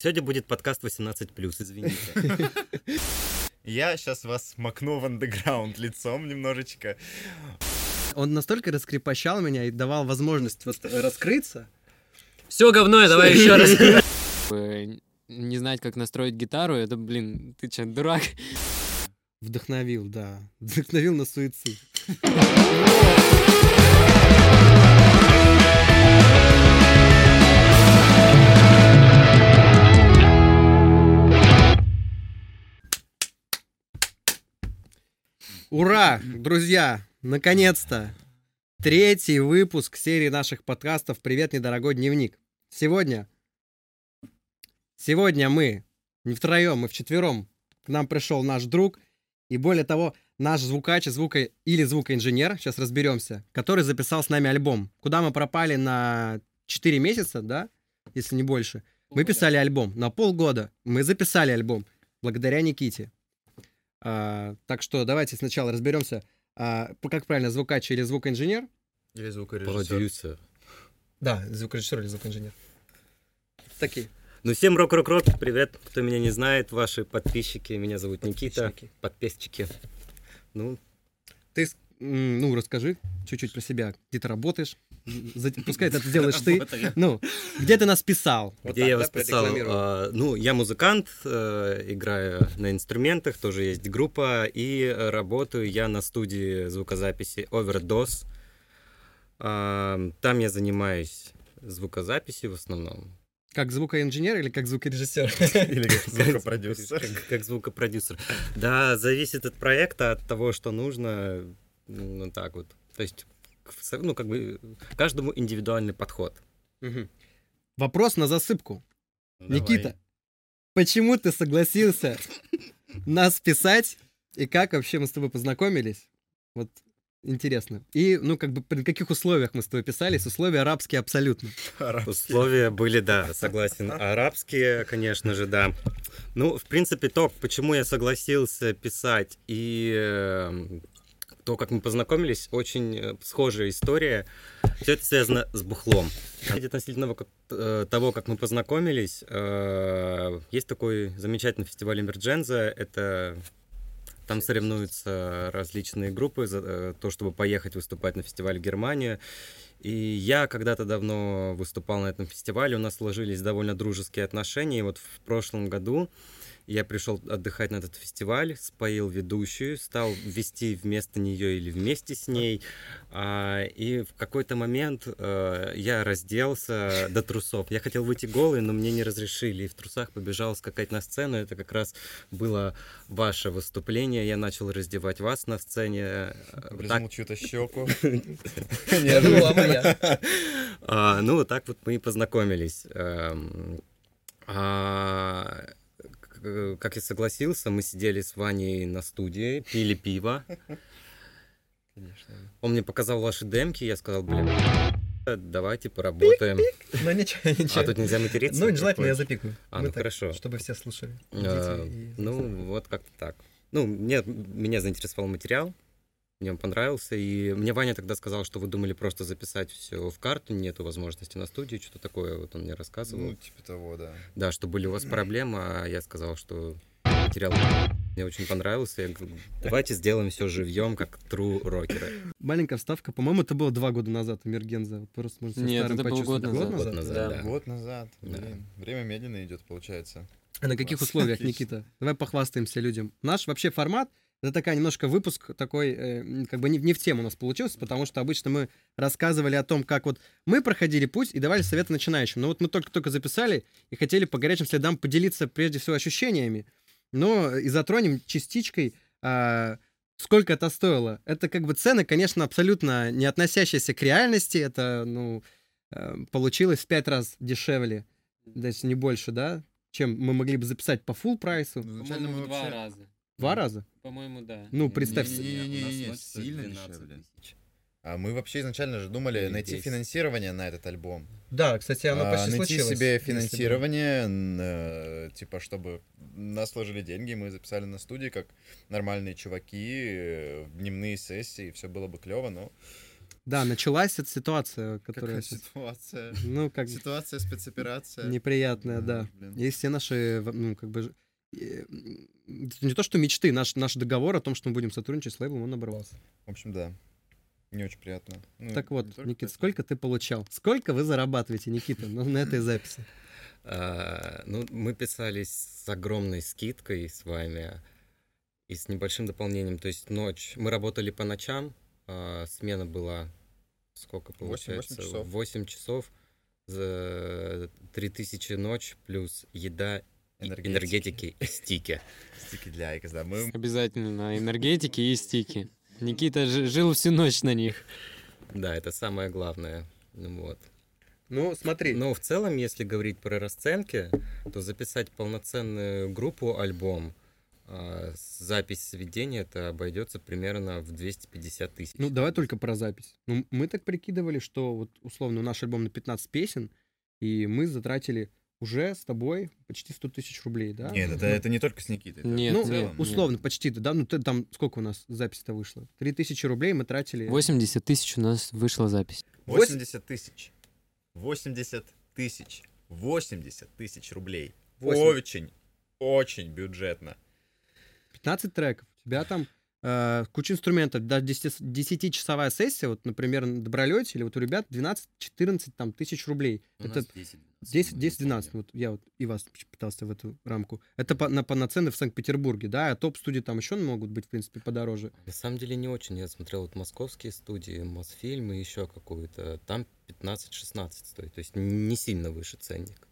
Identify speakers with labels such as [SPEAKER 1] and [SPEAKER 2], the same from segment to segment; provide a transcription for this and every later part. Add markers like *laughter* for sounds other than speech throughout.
[SPEAKER 1] Сегодня будет подкаст 18+, извините. *laughs*
[SPEAKER 2] Я сейчас вас макну в андеграунд лицом немножечко.
[SPEAKER 3] Он настолько раскрепощал меня и давал возможность вот раскрыться.
[SPEAKER 4] Все говно, давай еще раз. *laughs*
[SPEAKER 5] Э, Не знать, как настроить гитару, это, блин, ты че, дурак?
[SPEAKER 3] Вдохновил, да. Вдохновил на суицид. *laughs* Ура, друзья! Наконец-то! Третий выпуск серии наших подкастов «Привет, недорогой дневник». Сегодня... Сегодня мы не втроем, мы вчетвером. К нам пришел наш друг, и более того, наш звукач, звука или звукоинженер, сейчас разберемся, который записал с нами альбом. Куда мы пропали на 4 месяца, да, если не больше. Мы писали альбом на полгода. Мы записали альбом благодаря Никите. А, так что давайте сначала разберемся, а, как правильно, звукач или звукоинженер?
[SPEAKER 2] Или звукорежиссер.
[SPEAKER 1] Продюсер.
[SPEAKER 3] Да, звукорежиссер или звукоинженер. Такие.
[SPEAKER 1] Ну, всем рок-рок-рок, привет, кто меня не знает, ваши подписчики, меня зовут Никита,
[SPEAKER 3] Подписчики.
[SPEAKER 1] Ну,
[SPEAKER 3] Ты, ну, расскажи чуть-чуть про себя. Где ты работаешь? Пускай это делаешь *laughs* ты. Ну, где ты нас писал? Вот
[SPEAKER 1] где
[SPEAKER 3] так,
[SPEAKER 1] я
[SPEAKER 3] да,
[SPEAKER 1] вас писал? А, ну, я музыкант, э, играю на инструментах, тоже есть группа, и работаю я на студии звукозаписи Overdose. А, там я занимаюсь звукозаписью в основном.
[SPEAKER 3] Как звукоинженер или как звукорежиссер? *laughs*
[SPEAKER 2] Или как *laughs* звукопродюсер.
[SPEAKER 1] Как, звукопродюсер. Да, зависит от проекта, от того, что нужно. Ну, так вот. То есть, ну, как бы, каждому индивидуальный подход.
[SPEAKER 3] Мгм. Вопрос на засыпку.
[SPEAKER 2] Давай.
[SPEAKER 3] Никита, почему ты согласился нас писать и как вообще мы с тобой познакомились? Вот интересно. И, ну, как бы, при каких условиях мы с тобой писались? Условия арабские абсолютно.
[SPEAKER 2] Арабский.
[SPEAKER 1] Условия были, да, *laughs* согласен. Арабские, конечно же, да. Ну, в принципе, то, почему я согласился писать и э, то, как мы познакомились, очень э, схожая история. Все это связано с бухлом. Относительно э, того, как мы познакомились, э, есть такой замечательный фестиваль Эмердженза. Это там соревнуются различные группы за то, чтобы поехать выступать на фестиваль в Германию. И я когда-то давно выступал на этом фестивале, у нас сложились довольно дружеские отношения. И вот в прошлом году я пришел отдыхать на этот фестиваль, споил ведущую, стал вести вместо нее или вместе с ней. А, и в какой-то момент э, я разделся до трусов. Я хотел выйти голый, но мне не разрешили. И в трусах побежал скакать на сцену. Это как раз было ваше выступление. Я начал раздевать вас на сцене. э, так
[SPEAKER 2] Облизнул чью-то щеку.
[SPEAKER 3] была *laughs* моя.
[SPEAKER 1] А, ну, вот так вот мы и познакомились. Эм, а, к- Как я согласился, мы сидели с Ваней на студии, пили пиво.
[SPEAKER 2] Конечно.
[SPEAKER 1] Он мне показал ваши демки, я сказал, блин, давайте поработаем.
[SPEAKER 3] Ну, ничего,
[SPEAKER 1] А
[SPEAKER 3] ничего.
[SPEAKER 1] тут нельзя материться?
[SPEAKER 3] Ну, желательно я запикаю.
[SPEAKER 1] А, ну хорошо.
[SPEAKER 3] Чтобы все слушали.
[SPEAKER 1] А, Ну, вот как-то так. Ну, меня заинтересовал материал, мне он понравился, и мне Ваня тогда сказал, что вы думали просто записать все в карту, нету возможности на студию, что-то такое, вот он мне рассказывал.
[SPEAKER 2] Ну, типа того, да.
[SPEAKER 1] Да, что были у вас проблемы, а я сказал, что материал мне очень понравился. Я говорю, давайте сделаем все живьем, как true рокеры.
[SPEAKER 3] Маленькая вставка. По-моему, это было два года назад у Мергенза. Просто можно
[SPEAKER 5] Нет,
[SPEAKER 3] старым
[SPEAKER 5] это был
[SPEAKER 3] почувствовать.
[SPEAKER 5] год назад.
[SPEAKER 1] Год назад,
[SPEAKER 5] Да.
[SPEAKER 1] да.
[SPEAKER 2] Год назад.
[SPEAKER 1] Да.
[SPEAKER 2] Блин, время медленно идет, получается.
[SPEAKER 3] А на каких условиях. Никита? Давай похвастаемся людям. Наш вообще формат это такая немножко выпуск такой, э, как бы не, не в тему у нас получился, потому что обычно мы рассказывали о том, как вот мы проходили путь и давали советы начинающим. Но вот мы только-только записали и хотели по горячим следам поделиться прежде всего ощущениями, но и затронем частичкой, а, сколько это стоило. Это как бы цены, конечно, абсолютно не относящиеся к реальности. Это, ну, э, получилось в пять раз дешевле, даже не больше, да, чем мы могли бы записать по full прайсу.
[SPEAKER 2] Ну, Изначально мы
[SPEAKER 5] По-моему, два
[SPEAKER 2] вообще...
[SPEAKER 5] раза.
[SPEAKER 3] Два раза?
[SPEAKER 5] По-моему, да.
[SPEAKER 3] Ну, представь
[SPEAKER 2] Не,
[SPEAKER 3] себе.
[SPEAKER 2] не, не,
[SPEAKER 1] У нас
[SPEAKER 2] не,
[SPEAKER 1] носится
[SPEAKER 2] сильно
[SPEAKER 1] 12
[SPEAKER 2] дешевле. А мы вообще изначально же думали
[SPEAKER 1] Или
[SPEAKER 2] найти
[SPEAKER 1] 10.
[SPEAKER 2] финансирование на этот альбом.
[SPEAKER 3] Да, кстати, оно
[SPEAKER 2] А,
[SPEAKER 3] почти
[SPEAKER 2] найти
[SPEAKER 3] случилось.
[SPEAKER 2] себе финансирование, н- э, типа, чтобы нас сложили деньги, мы записали на студии как нормальные чуваки, э, в дневные сессии, все было бы клево, но
[SPEAKER 3] Да, началась эта ситуация,
[SPEAKER 2] Какая
[SPEAKER 3] которая... сейчас-
[SPEAKER 2] ситуация?
[SPEAKER 3] Ну, как
[SPEAKER 2] Ситуация, спецоперация.
[SPEAKER 3] неприятная, да.
[SPEAKER 2] блин.
[SPEAKER 3] И все наши, ну, как бы... Не то, что мечты, наш, наш договор о том, что мы будем сотрудничать с лейблом, он оборвался.
[SPEAKER 2] В общем, да. Не очень приятно. Ну,
[SPEAKER 3] Так вот, Никита, сколько ты получал? Сколько вы зарабатываете, Никита, ну, на этой записи? *laughs*
[SPEAKER 1] А, ну, мы писались с огромной скидкой с вами и с небольшим дополнением. То есть ночь. Мы работали по ночам, а, смена была сколько
[SPEAKER 2] Восемь- восемь
[SPEAKER 1] получается?
[SPEAKER 2] часов.
[SPEAKER 1] 8 часов за 3000 ночь плюс еда,
[SPEAKER 2] Энергетики.
[SPEAKER 1] энергетики и стики.
[SPEAKER 2] Стики для IQOS, да. Мы
[SPEAKER 5] Обязательно энергетики и стики. Никита жи- жил всю ночь на них.
[SPEAKER 1] Да, это самое главное. Ну Вот.
[SPEAKER 3] Ну, смотри,
[SPEAKER 1] Но в целом, если говорить про расценки, то записать полноценную группу, альбом, а, запись сведения, это обойдется примерно в 250 тысяч.
[SPEAKER 3] ну давай только про запись. Ну, мы так прикидывали, что вот условно наш альбом на 15 песен, и мы затратили уже с тобой почти 100 тысяч рублей, да?
[SPEAKER 2] Нет, это, это не только с Никитой. это
[SPEAKER 5] Нет,
[SPEAKER 3] ну,
[SPEAKER 2] целом.
[SPEAKER 5] нет.
[SPEAKER 3] условно, почти, да, ну ты- там сколько у нас запись-то вышло? 3000 рублей мы тратили.
[SPEAKER 5] 80 тысяч у нас вышла запись.
[SPEAKER 2] 80 тысяч. 80 тысяч. 80 тысяч рублей.
[SPEAKER 3] Восемь.
[SPEAKER 2] Очень, очень бюджетно.
[SPEAKER 3] 15 треков. У тебя там куча инструментов. Даже 10-часовая сессия, вот, например, на Добролете, или вот у ребят 12-14 там, тысяч рублей.
[SPEAKER 1] У
[SPEAKER 3] Это
[SPEAKER 1] нас 10,
[SPEAKER 3] 10, 10-12, вот я вот и вас пытался в эту рамку. Это по, на, полноценный в Санкт-Петербурге, да, а топ-студии там еще могут быть, в принципе, подороже.
[SPEAKER 1] На самом деле не очень. Я смотрел вот московские студии, Мосфильм и еще какую-то. Там 15-16 стоит. То есть не сильно выше ценник.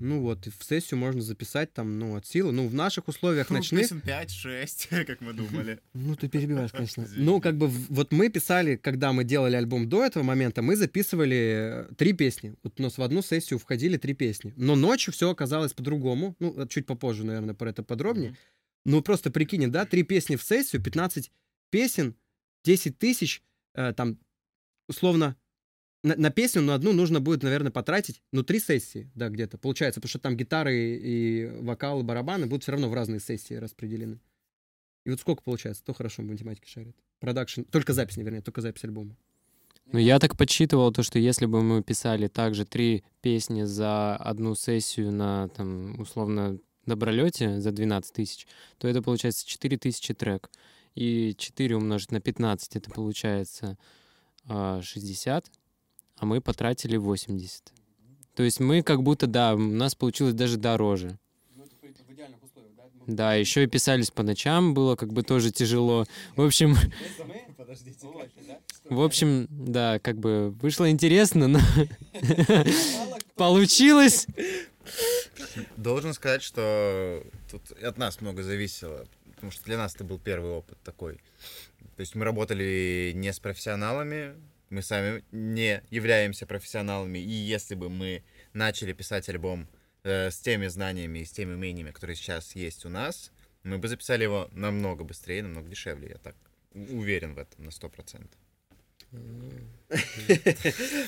[SPEAKER 3] Ну вот, и в сессию можно записать там, ну, от силы. Ну, в наших условиях ночных...
[SPEAKER 2] 5-6, *laughs* как мы думали.
[SPEAKER 3] Ну, ты перебиваешь, конечно. *laughs* Ну, как бы, вот мы писали, когда мы делали альбом до этого момента, мы записывали э, три песни. Вот у нас в одну сессию входили три песни. Но ночью все оказалось по-другому. Ну, э, чуть попозже, наверное, про это подробнее. Ну, просто прикинь, да, три песни в сессию, 15 песен, 10 тысяч, э, там, условно, на, на песню, на одну нужно будет, наверное, потратить, ну, три сессии, да, где-то, получается, потому что там гитары и вокалы, барабаны будут все равно в разные сессии распределены. И вот сколько получается? Кто хорошо в математике шарит? Продакшн, только запись, не вернее, только запись альбома.
[SPEAKER 5] Ну, я так подсчитывал то, что если бы мы писали также три песни за одну сессию на, там, условно, добролете за 12 тысяч, то это получается 4 тысячи трек. И 4 умножить на 15, это получается а, 60, а мы потратили 80. То есть мы как будто, да, у нас получилось даже дороже. Да, еще и писались по ночам, было как бы тоже тяжело. В общем, *laughs* в общем, да, как бы вышло интересно, но *laughs* получилось.
[SPEAKER 2] Должен сказать, что тут от нас много зависело, потому что для нас это был первый опыт такой. То есть мы работали не с профессионалами, мы сами не являемся профессионалами, и если бы мы начали писать альбом э, с теми знаниями и с теми умениями, которые сейчас есть у нас, мы бы записали его намного быстрее, намного дешевле, я так уверен в этом на сто процентов.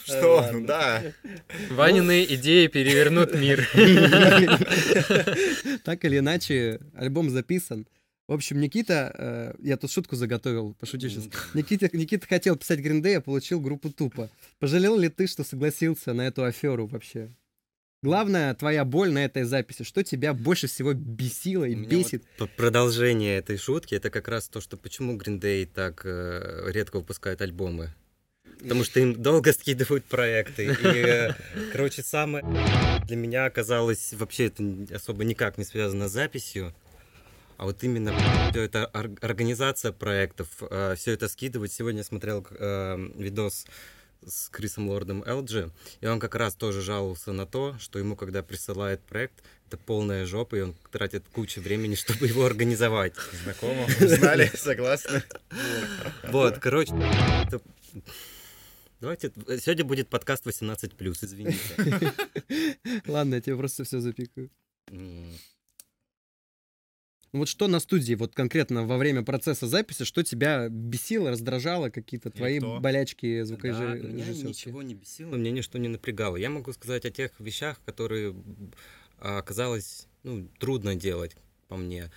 [SPEAKER 2] Что? Ну да.
[SPEAKER 4] Ванины идеи перевернут мир.
[SPEAKER 3] Так или иначе, альбом записан. В общем, Никита, э, я тут шутку заготовил, пошути сейчас. Никита, Никита хотел писать Гриндей, а получил группу Тупо. Пожалел ли ты, что согласился на эту аферу вообще? Главная твоя боль на этой записи, что тебя больше всего бесило и
[SPEAKER 1] меня
[SPEAKER 3] бесит?
[SPEAKER 1] П- Продолжение этой шутки это как раз то, что почему Day так э, редко выпускают альбомы. Потому что им долго скидывают проекты. И, э, *laughs* короче, самое для меня оказалось вообще это особо никак не связано с записью. А вот именно всё это ор- организация проектов, все это скидывать. Сегодня я смотрел э, видос с Крисом Лордом Элджи, и он как раз тоже жаловался на то, что ему, когда присылает проект, это полная жопа, и он тратит кучу времени, *laughs* чтобы его организовать.
[SPEAKER 2] Знакомо, узнали, *laughs* согласны.
[SPEAKER 1] Вот, короче, давайте, сегодня будет подкаст 18+, извините. *laughs*
[SPEAKER 3] Ладно, я тебе просто все запикаю. Ну Вот что на студии, вот конкретно во время процесса записи, что тебя бесило, раздражало, какие-то твои
[SPEAKER 2] кто?
[SPEAKER 3] болячки
[SPEAKER 1] Да, меня
[SPEAKER 3] звукорежиссерские?
[SPEAKER 1] ничего не бесило, мне ничто не напрягало. Я могу сказать о тех вещах, которые а, оказалось ну, трудно делать по мне.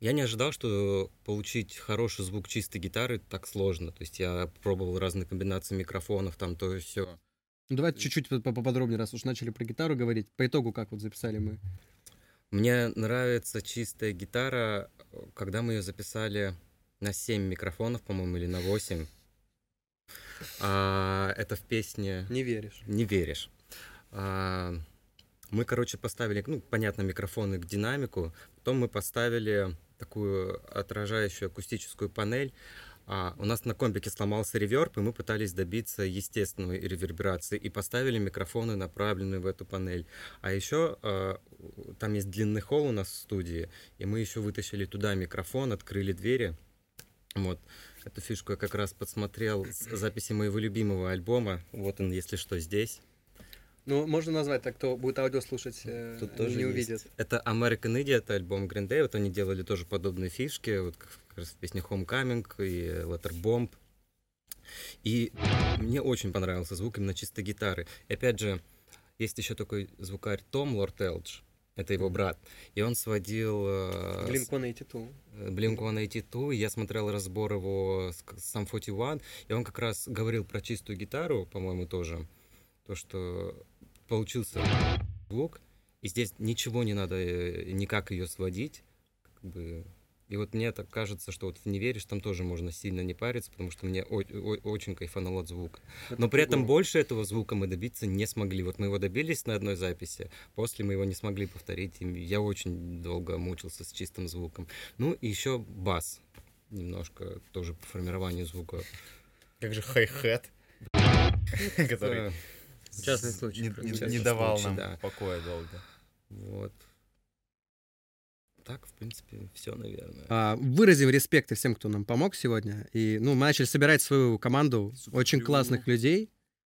[SPEAKER 1] Я не ожидал, что получить хороший звук чистой гитары так сложно. То есть я пробовал разные комбинации микрофонов, там то и все.
[SPEAKER 3] Ну, давайте чуть-чуть по- поподробнее, раз уж начали про гитару говорить. По итогу, как вот записали мы?
[SPEAKER 1] Мне нравится чистая гитара, когда мы ее записали на 7 микрофонов, по-моему, или на 8. А, это в песне
[SPEAKER 3] Не веришь.
[SPEAKER 1] «Не веришь». А, мы, короче, поставили, ну, понятно, микрофоны к динамику, потом мы поставили такую отражающую акустическую панель. А, у нас на компике сломался реверб, и мы пытались добиться естественной реверберации и поставили микрофоны, направленные в эту панель. А еще а, там есть длинный холл у нас в студии, и мы еще вытащили туда микрофон, открыли двери. Вот. Эту фишку я как раз подсмотрел с записи моего любимого альбома. Вот он, если что, здесь.
[SPEAKER 3] Ну, можно назвать так, кто будет аудио слушать, э,
[SPEAKER 1] Тут тоже
[SPEAKER 3] не
[SPEAKER 1] есть.
[SPEAKER 3] увидят.
[SPEAKER 1] Это American Idiot, это альбом Green Day. Вот они делали тоже подобные фишки, вот как раз в песне Homecoming и Letter Bomb. И мне очень понравился звук именно чистой гитары. И опять же, есть еще такой звукарь Том Лорд Элдж. Это его брат. И он сводил... э, с-
[SPEAKER 3] Blink-182.
[SPEAKER 1] Blink-182, я смотрел разбор его с Sum 41, и он как раз говорил про чистую гитару, по-моему, тоже. То, что получился звук, и здесь ничего не надо, э, никак ее сводить. как бы. И вот мне так кажется, что вот в «Не веришь» там тоже можно сильно не париться, потому что мне о- о- очень кайфанул от звука. Но при этом больше этого звука мы добиться не смогли. Вот мы его добились на одной записи, после мы его не смогли повторить. И я очень долго мучился с чистым звуком. Ну и еще бас. Немножко тоже по формированию звука.
[SPEAKER 2] Как же хай-хет, который
[SPEAKER 4] Частный случай,
[SPEAKER 2] не- не- не давал
[SPEAKER 1] случай,
[SPEAKER 2] нам
[SPEAKER 1] да.
[SPEAKER 2] покоя долго.
[SPEAKER 1] Вот. Так, в принципе, все, наверное.
[SPEAKER 3] А, выразим респект всем, кто нам помог сегодня. И, ну, мы начали собирать свою команду
[SPEAKER 6] Супер
[SPEAKER 3] очень классных людей.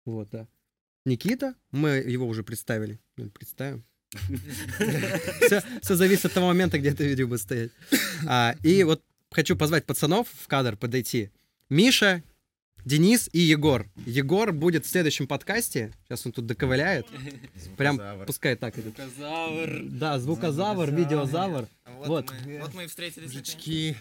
[SPEAKER 3] Вот, да. Никита, мы его уже представили. Ну, Представим. *laughs* Все, зависит от того момента, где это видео будет стоять. А, и вот хочу позвать пацанов в кадр подойти. Миша, Денис и Егор. Егор будет в следующем подкасте. Сейчас он тут доковыляет. *laughs* Прям пускай так идет.
[SPEAKER 6] Звукозавр.
[SPEAKER 3] Да, звукозавр, видеозавр. Вот.
[SPEAKER 6] Вот, мы, вот мы и встретились.
[SPEAKER 2] Мужички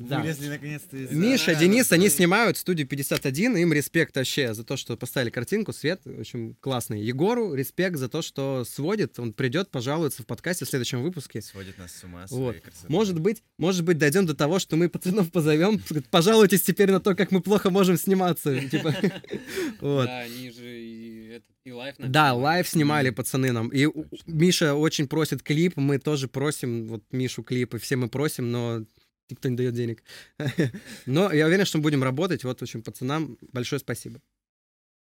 [SPEAKER 3] Да.
[SPEAKER 2] вылезли наконец-то из...
[SPEAKER 3] Миша,
[SPEAKER 6] Да,
[SPEAKER 3] Денис,
[SPEAKER 6] да,
[SPEAKER 3] они
[SPEAKER 6] да.
[SPEAKER 3] снимают студию 51, им респект вообще за то, что поставили картинку, свет очень классный. Егору респект за то, что сводит, он придет, пожалуется в подкасте в следующем выпуске.
[SPEAKER 2] Сводит нас с ума
[SPEAKER 3] Вот. Может быть, может быть, дойдем до того, что мы пацанов позовем, *laughs* пожалуйтесь теперь на то, как мы плохо можем сниматься. *laughs* Типа, *laughs* вот.
[SPEAKER 4] Да, они же и, live
[SPEAKER 3] Да, live снимали пацаны нам. И Миша очень просит клип, мы тоже просим вот Мишу клип, и все мы просим, но никто не дает денег. *laughs* Но я уверен, что мы будем работать. Вот, в общем, пацанам большое спасибо.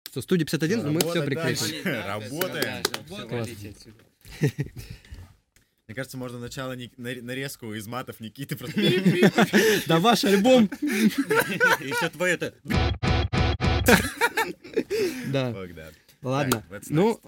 [SPEAKER 3] Что, студия 51, мы все прикрепим. *laughs*
[SPEAKER 2] Работаем. *laughs* Мне кажется, можно начало нарезку из матов Никиты просто...
[SPEAKER 3] Да ваш альбом!
[SPEAKER 1] Еще твое это...
[SPEAKER 3] Да, ладно. Ну,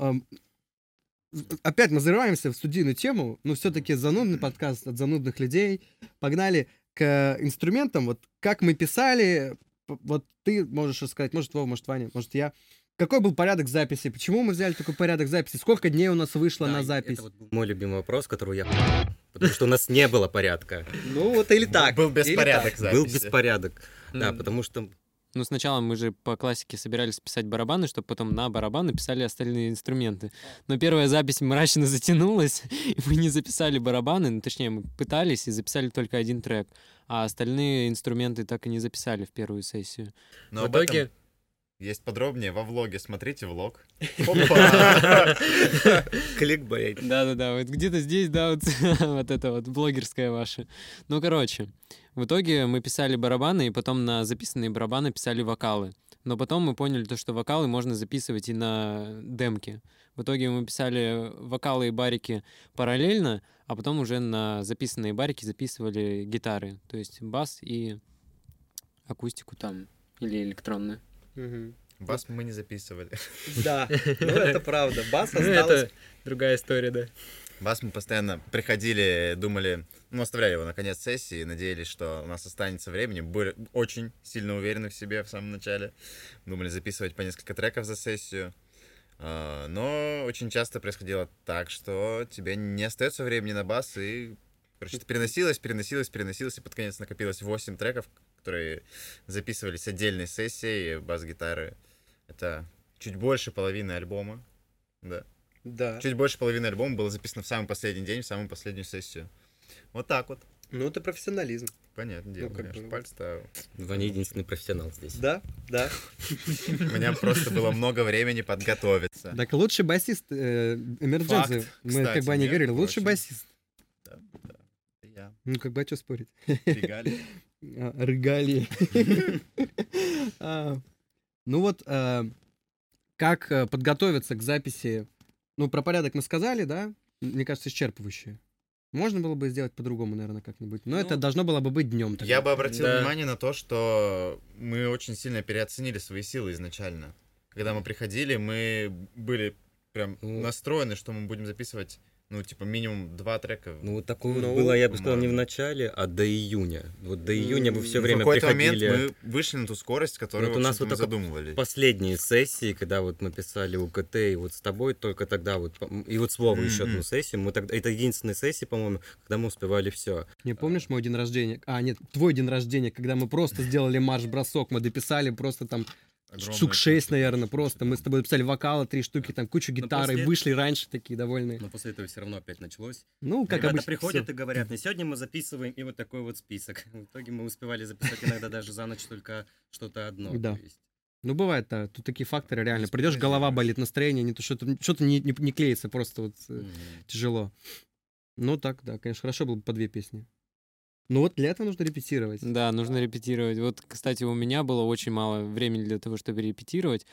[SPEAKER 3] опять мы зарываемся в студийную тему, но все-таки занудный подкаст от занудных людей. Погнали к инструментам. Вот как мы писали, вот ты можешь рассказать, может, Вова, может, Ваня, может, я. Какой был порядок записи? Почему мы взяли такой порядок записи? Сколько дней у нас вышло
[SPEAKER 1] Да,
[SPEAKER 3] на запись?
[SPEAKER 1] Это вот был мой любимый вопрос, который я... *laughs* Потому что у нас не было порядка.
[SPEAKER 3] Ну, вот или так.
[SPEAKER 2] Был беспорядок
[SPEAKER 3] так.
[SPEAKER 1] Был
[SPEAKER 2] записи.
[SPEAKER 1] беспорядок. Да, потому что
[SPEAKER 5] Ну, сначала мы же по классике собирались писать барабаны, чтобы потом на барабаны писали остальные инструменты. Но первая запись мрачно *laughs* затянулась, и мы не записали барабаны, ну, точнее, мы пытались и записали только один трек, а остальные инструменты так и не записали в первую сессию.
[SPEAKER 2] Но
[SPEAKER 4] В
[SPEAKER 2] об этом
[SPEAKER 4] итоге
[SPEAKER 2] есть подробнее во влоге. Смотрите влог. *laughs*
[SPEAKER 1] Кликбейт.
[SPEAKER 5] Да-да-да, вот где-то здесь, да, вот, *laughs* вот это вот блогерская ваша. Ну, короче, в итоге мы писали барабаны, и потом на записанные барабаны писали вокалы. Но потом мы поняли то, что вокалы можно записывать и на демке. В итоге мы писали вокалы и барики параллельно, а потом уже на записанные барики записывали гитары, то есть бас и акустику там, или электронную.
[SPEAKER 3] Мгм.
[SPEAKER 2] Бас мы не записывали. *laughs*
[SPEAKER 3] Да, ну *laughs* это правда. Бас
[SPEAKER 4] Ну,
[SPEAKER 3] осталось.
[SPEAKER 4] это другая история, да.
[SPEAKER 2] Бас мы постоянно приходили, думали, ну, оставляли его на конец сессии, надеялись, что у нас останется времени. Были очень сильно уверены в себе в самом начале. Думали записывать по несколько треков за сессию. А, Но очень часто происходило так, что тебе не остается времени на бас, и Короче, это переносилось, переносилось, переносилось, и под конец накопилось 8 треков, которые записывались отдельной сессией бас-гитары. Это чуть больше половины альбома. Да.
[SPEAKER 3] Да.
[SPEAKER 2] Чуть больше половины альбома было записано в самый последний день, в самую последнюю сессию. Вот так вот.
[SPEAKER 3] Ну, это профессионализм.
[SPEAKER 2] Понятное дело,
[SPEAKER 3] Ну, как
[SPEAKER 2] конечно.
[SPEAKER 3] бы-
[SPEAKER 2] Пальцы-то... *laughs*
[SPEAKER 1] Ваня единственный профессионал здесь.
[SPEAKER 3] Да, да.
[SPEAKER 2] У меня просто было много времени подготовиться.
[SPEAKER 3] Так лучший басист э, Эмердженсы.
[SPEAKER 2] Факт,
[SPEAKER 3] Мы как бы
[SPEAKER 2] между
[SPEAKER 3] говорили, лучший басист.
[SPEAKER 2] Да, да. Я.
[SPEAKER 3] Ну, как бы, а что спорить? *laughs* А, Регалии. *laughs* А, Ну вот, э, как э, подготовиться к записи? Ну, про порядок мы сказали, да? Мне кажется, исчерпывающе. Можно было бы сделать по-другому, наверное, как-нибудь. Но это
[SPEAKER 4] Ну,
[SPEAKER 3] должно было бы быть днем.
[SPEAKER 2] Я бы обратил
[SPEAKER 4] Да.
[SPEAKER 2] внимание на то, что мы очень сильно переоценили свои силы изначально. Когда мы приходили, мы были прям
[SPEAKER 1] Ну.
[SPEAKER 2] настроены, что мы будем записывать, ну, типа, минимум два трека.
[SPEAKER 1] Ну, вот такое
[SPEAKER 3] Ну,
[SPEAKER 1] вот было, я бы сказал, не в начале, а до июня. Вот до июня мы все
[SPEAKER 3] в
[SPEAKER 2] в
[SPEAKER 1] время
[SPEAKER 2] какой-то
[SPEAKER 1] приходили...
[SPEAKER 2] момент мы вышли на ту скорость, которую
[SPEAKER 1] Вот у нас
[SPEAKER 2] в
[SPEAKER 1] вот
[SPEAKER 2] мы задумывали.
[SPEAKER 1] Последние сессии, когда вот мы писали УКТ, и вот с тобой только тогда вот, и вот с Вовой еще одну сессию, мы тогда, это единственная сессия, по-моему, когда мы успевали все.
[SPEAKER 3] Не помнишь мой день рождения? А, нет, твой день рождения, когда мы просто сделали марш-бросок, мы дописали просто там
[SPEAKER 2] Огромное
[SPEAKER 3] штук 6,
[SPEAKER 2] количество
[SPEAKER 3] наверное, просто. Мы с тобой дописали вокалы, три штуки, там кучу гитары,
[SPEAKER 1] после-
[SPEAKER 3] вышли раньше такие довольные.
[SPEAKER 1] Но после этого все равно опять началось.
[SPEAKER 3] Ну, как
[SPEAKER 1] Ребята
[SPEAKER 3] обычно.
[SPEAKER 1] приходят
[SPEAKER 3] всё.
[SPEAKER 1] и говорят, на сегодня мы записываем, и вот такой вот список. *laughs* В итоге мы успевали записать иногда даже за ночь только что-то одно.
[SPEAKER 3] Да. Ну, бывает, да. Тут такие факторы реально. Придешь, голова болит, настроение, не то что-то что-то не, не, не клеится, просто вот э, тяжело. Ну, так, да, конечно, хорошо было бы по две песни. Ну, вот для этого нужно репетировать.
[SPEAKER 5] Да, нужно репетировать. Вот, кстати, у меня было очень мало времени для того, чтобы репетировать.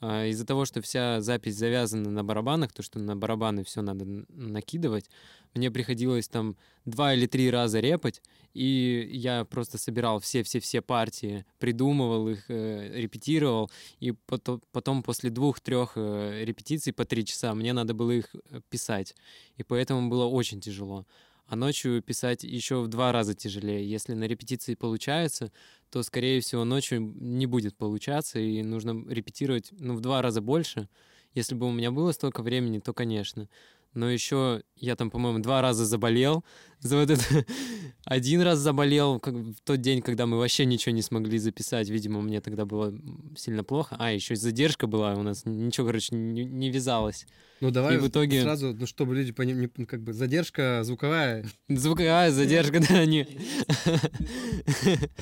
[SPEAKER 5] А, Из-за того, что вся запись завязана на барабанах, то, что на барабаны все надо накидывать, мне приходилось там два или три раза репать, и я просто собирал все-все-все партии, придумывал их, э, репетировал, и пото- потом после двух-трех э, репетиций по три часа мне надо было их э, писать, и поэтому было очень тяжело. А ночью писать еще в два раза тяжелее. Если на репетиции получается, то, скорее всего, ночью не будет получаться, и нужно репетировать ну, в два раза больше. Если бы у меня было столько времени, то, конечно. Но еще я там, по-моему, два раза заболел. За вот это *laughs* один раз заболел как в тот день, когда мы вообще ничего не смогли записать. Видимо, мне тогда было сильно плохо. А, еще задержка была у нас. Ничего, короче, не, не вязалось.
[SPEAKER 3] Ну, давай
[SPEAKER 5] И в итоге-
[SPEAKER 3] сразу, ну, чтобы люди поняли, ну, как бы задержка звуковая. *laughs*
[SPEAKER 5] Звуковая задержка, да, не...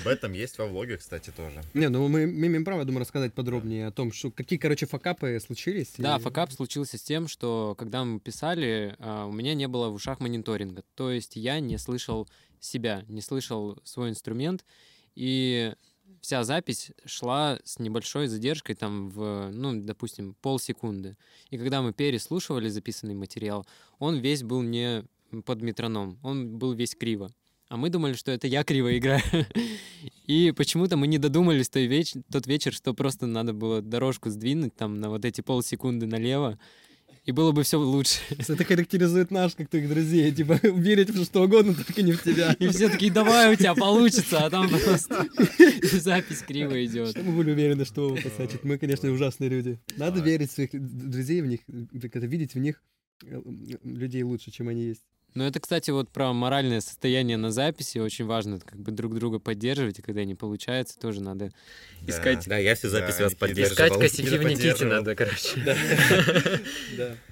[SPEAKER 2] Об этом есть во влоге, кстати, тоже. *laughs*
[SPEAKER 3] Не, ну мы, имеем право, я думаю, рассказать подробнее о том, что какие, короче, факапы случились.
[SPEAKER 5] Да, факап случился с тем, что когда мы писали, а, у меня не было в ушах мониторинга. То есть я не слышал себя, не слышал свой инструмент, и вся запись шла с небольшой задержкой, там, в, ну, допустим, полсекунды. И когда мы переслушивали записанный материал, он весь был не под метроном, он был весь криво. А мы думали, что это я криво играю. *laughs* И почему-то мы не додумались той веч- тот вечер, что просто надо было дорожку сдвинуть там на вот эти полсекунды налево, и было бы все лучше.
[SPEAKER 3] Это характеризует наш, как твоих друзей. Типа, *laughs* верить в что угодно, только не в тебя. *laughs*
[SPEAKER 5] И все такие, давай, у тебя получится, а там просто *laughs* запись криво идет.
[SPEAKER 3] Что мы были уверены, что посачит. Мы, конечно, ужасные люди. Надо верить в своих друзей, в них, видеть в них э, людей лучше, чем они есть.
[SPEAKER 5] Но это, кстати, вот про моральное состояние на записи очень важно, как бы друг друга поддерживать, и когда не получается, тоже надо
[SPEAKER 4] Искать-
[SPEAKER 1] Да, я всю запись
[SPEAKER 2] Да,
[SPEAKER 1] вас поддерживал.
[SPEAKER 4] Искать косяки в Никите надо, короче.
[SPEAKER 3] Да. *laughs*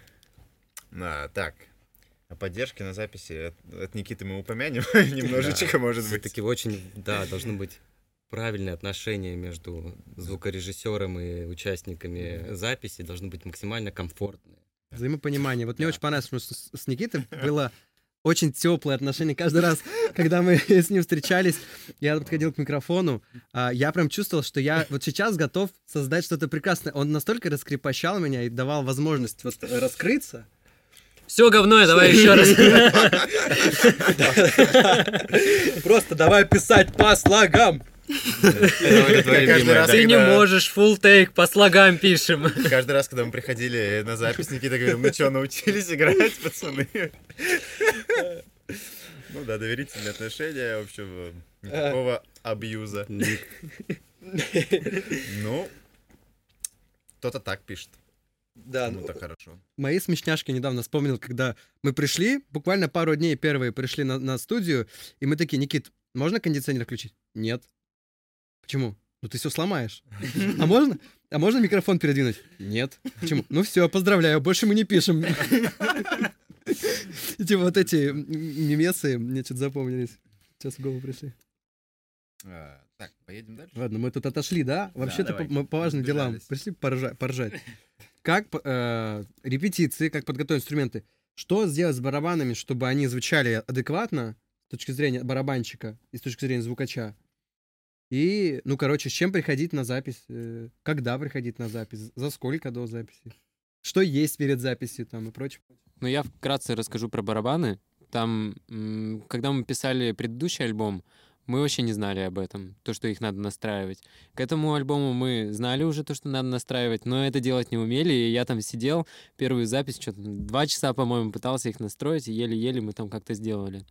[SPEAKER 2] А, так. О поддержке на записи от, от Никиты мы упомянем *laughs* немножечко, может быть.
[SPEAKER 1] Все-таки очень, да, должны быть правильные отношения между звукорежиссером и участниками записи, должны быть максимально комфортные.
[SPEAKER 3] Взаимопонимание. Вот мне
[SPEAKER 2] Да.
[SPEAKER 3] очень понравилось, потому что с с Никитой было очень теплое отношение. Каждый раз, когда мы *laughs* с ним встречались, я подходил к микрофону, а, я прям чувствовал, что я вот сейчас готов создать что-то прекрасное. Он настолько раскрепощал меня и давал возможность вот раскрыться.
[SPEAKER 4] Все говно, давай еще раз. *laughs*
[SPEAKER 3] Просто давай писать по слогам.
[SPEAKER 4] Ты не можешь, full take, по слогам пишем.
[SPEAKER 2] Каждый раз, когда мы приходили на запись, Никита говорил, ну что, научились играть, пацаны? Ну да, доверительные отношения, в общем, никакого абьюза. Ну, кто-то так пишет.
[SPEAKER 3] Да,
[SPEAKER 2] Ну,
[SPEAKER 3] ну,
[SPEAKER 2] так хорошо.
[SPEAKER 3] мои смешняшки недавно вспомнил, когда мы пришли, буквально пару дней первые пришли на, на студию, и мы такие, Никит, можно кондиционер включить? Нет. Почему? Ну ты все сломаешь. *laughs* А можно? А можно микрофон передвинуть? Нет. Почему? Ну все, поздравляю, больше мы не пишем. *laughs* И Типа вот эти мемесы мне что-то запомнились. Сейчас в голову пришли.
[SPEAKER 2] А, Так, поедем дальше.
[SPEAKER 3] Ладно, мы тут отошли, да? Вообще-то по, мы по важным делам. Пришли поржа- поржать. Как э, репетиции, как подготовить инструменты. Что сделать с барабанами, чтобы они звучали адекватно с точки зрения барабанщика и с точки зрения звукача? И, ну, короче, с чем приходить на запись? э, Когда приходить на запись? За сколько до записи? Что есть перед записью там и прочее?
[SPEAKER 5] Ну, я вкратце расскажу про барабаны. Там, когда мы писали предыдущий альбом, мы вообще не знали об этом, то, что их надо настраивать. К этому альбому мы знали уже то, что надо настраивать, но это делать не умели, и я там сидел, первую запись, что-то два часа, по-моему, пытался их настроить, и еле-еле мы там как-то сделали.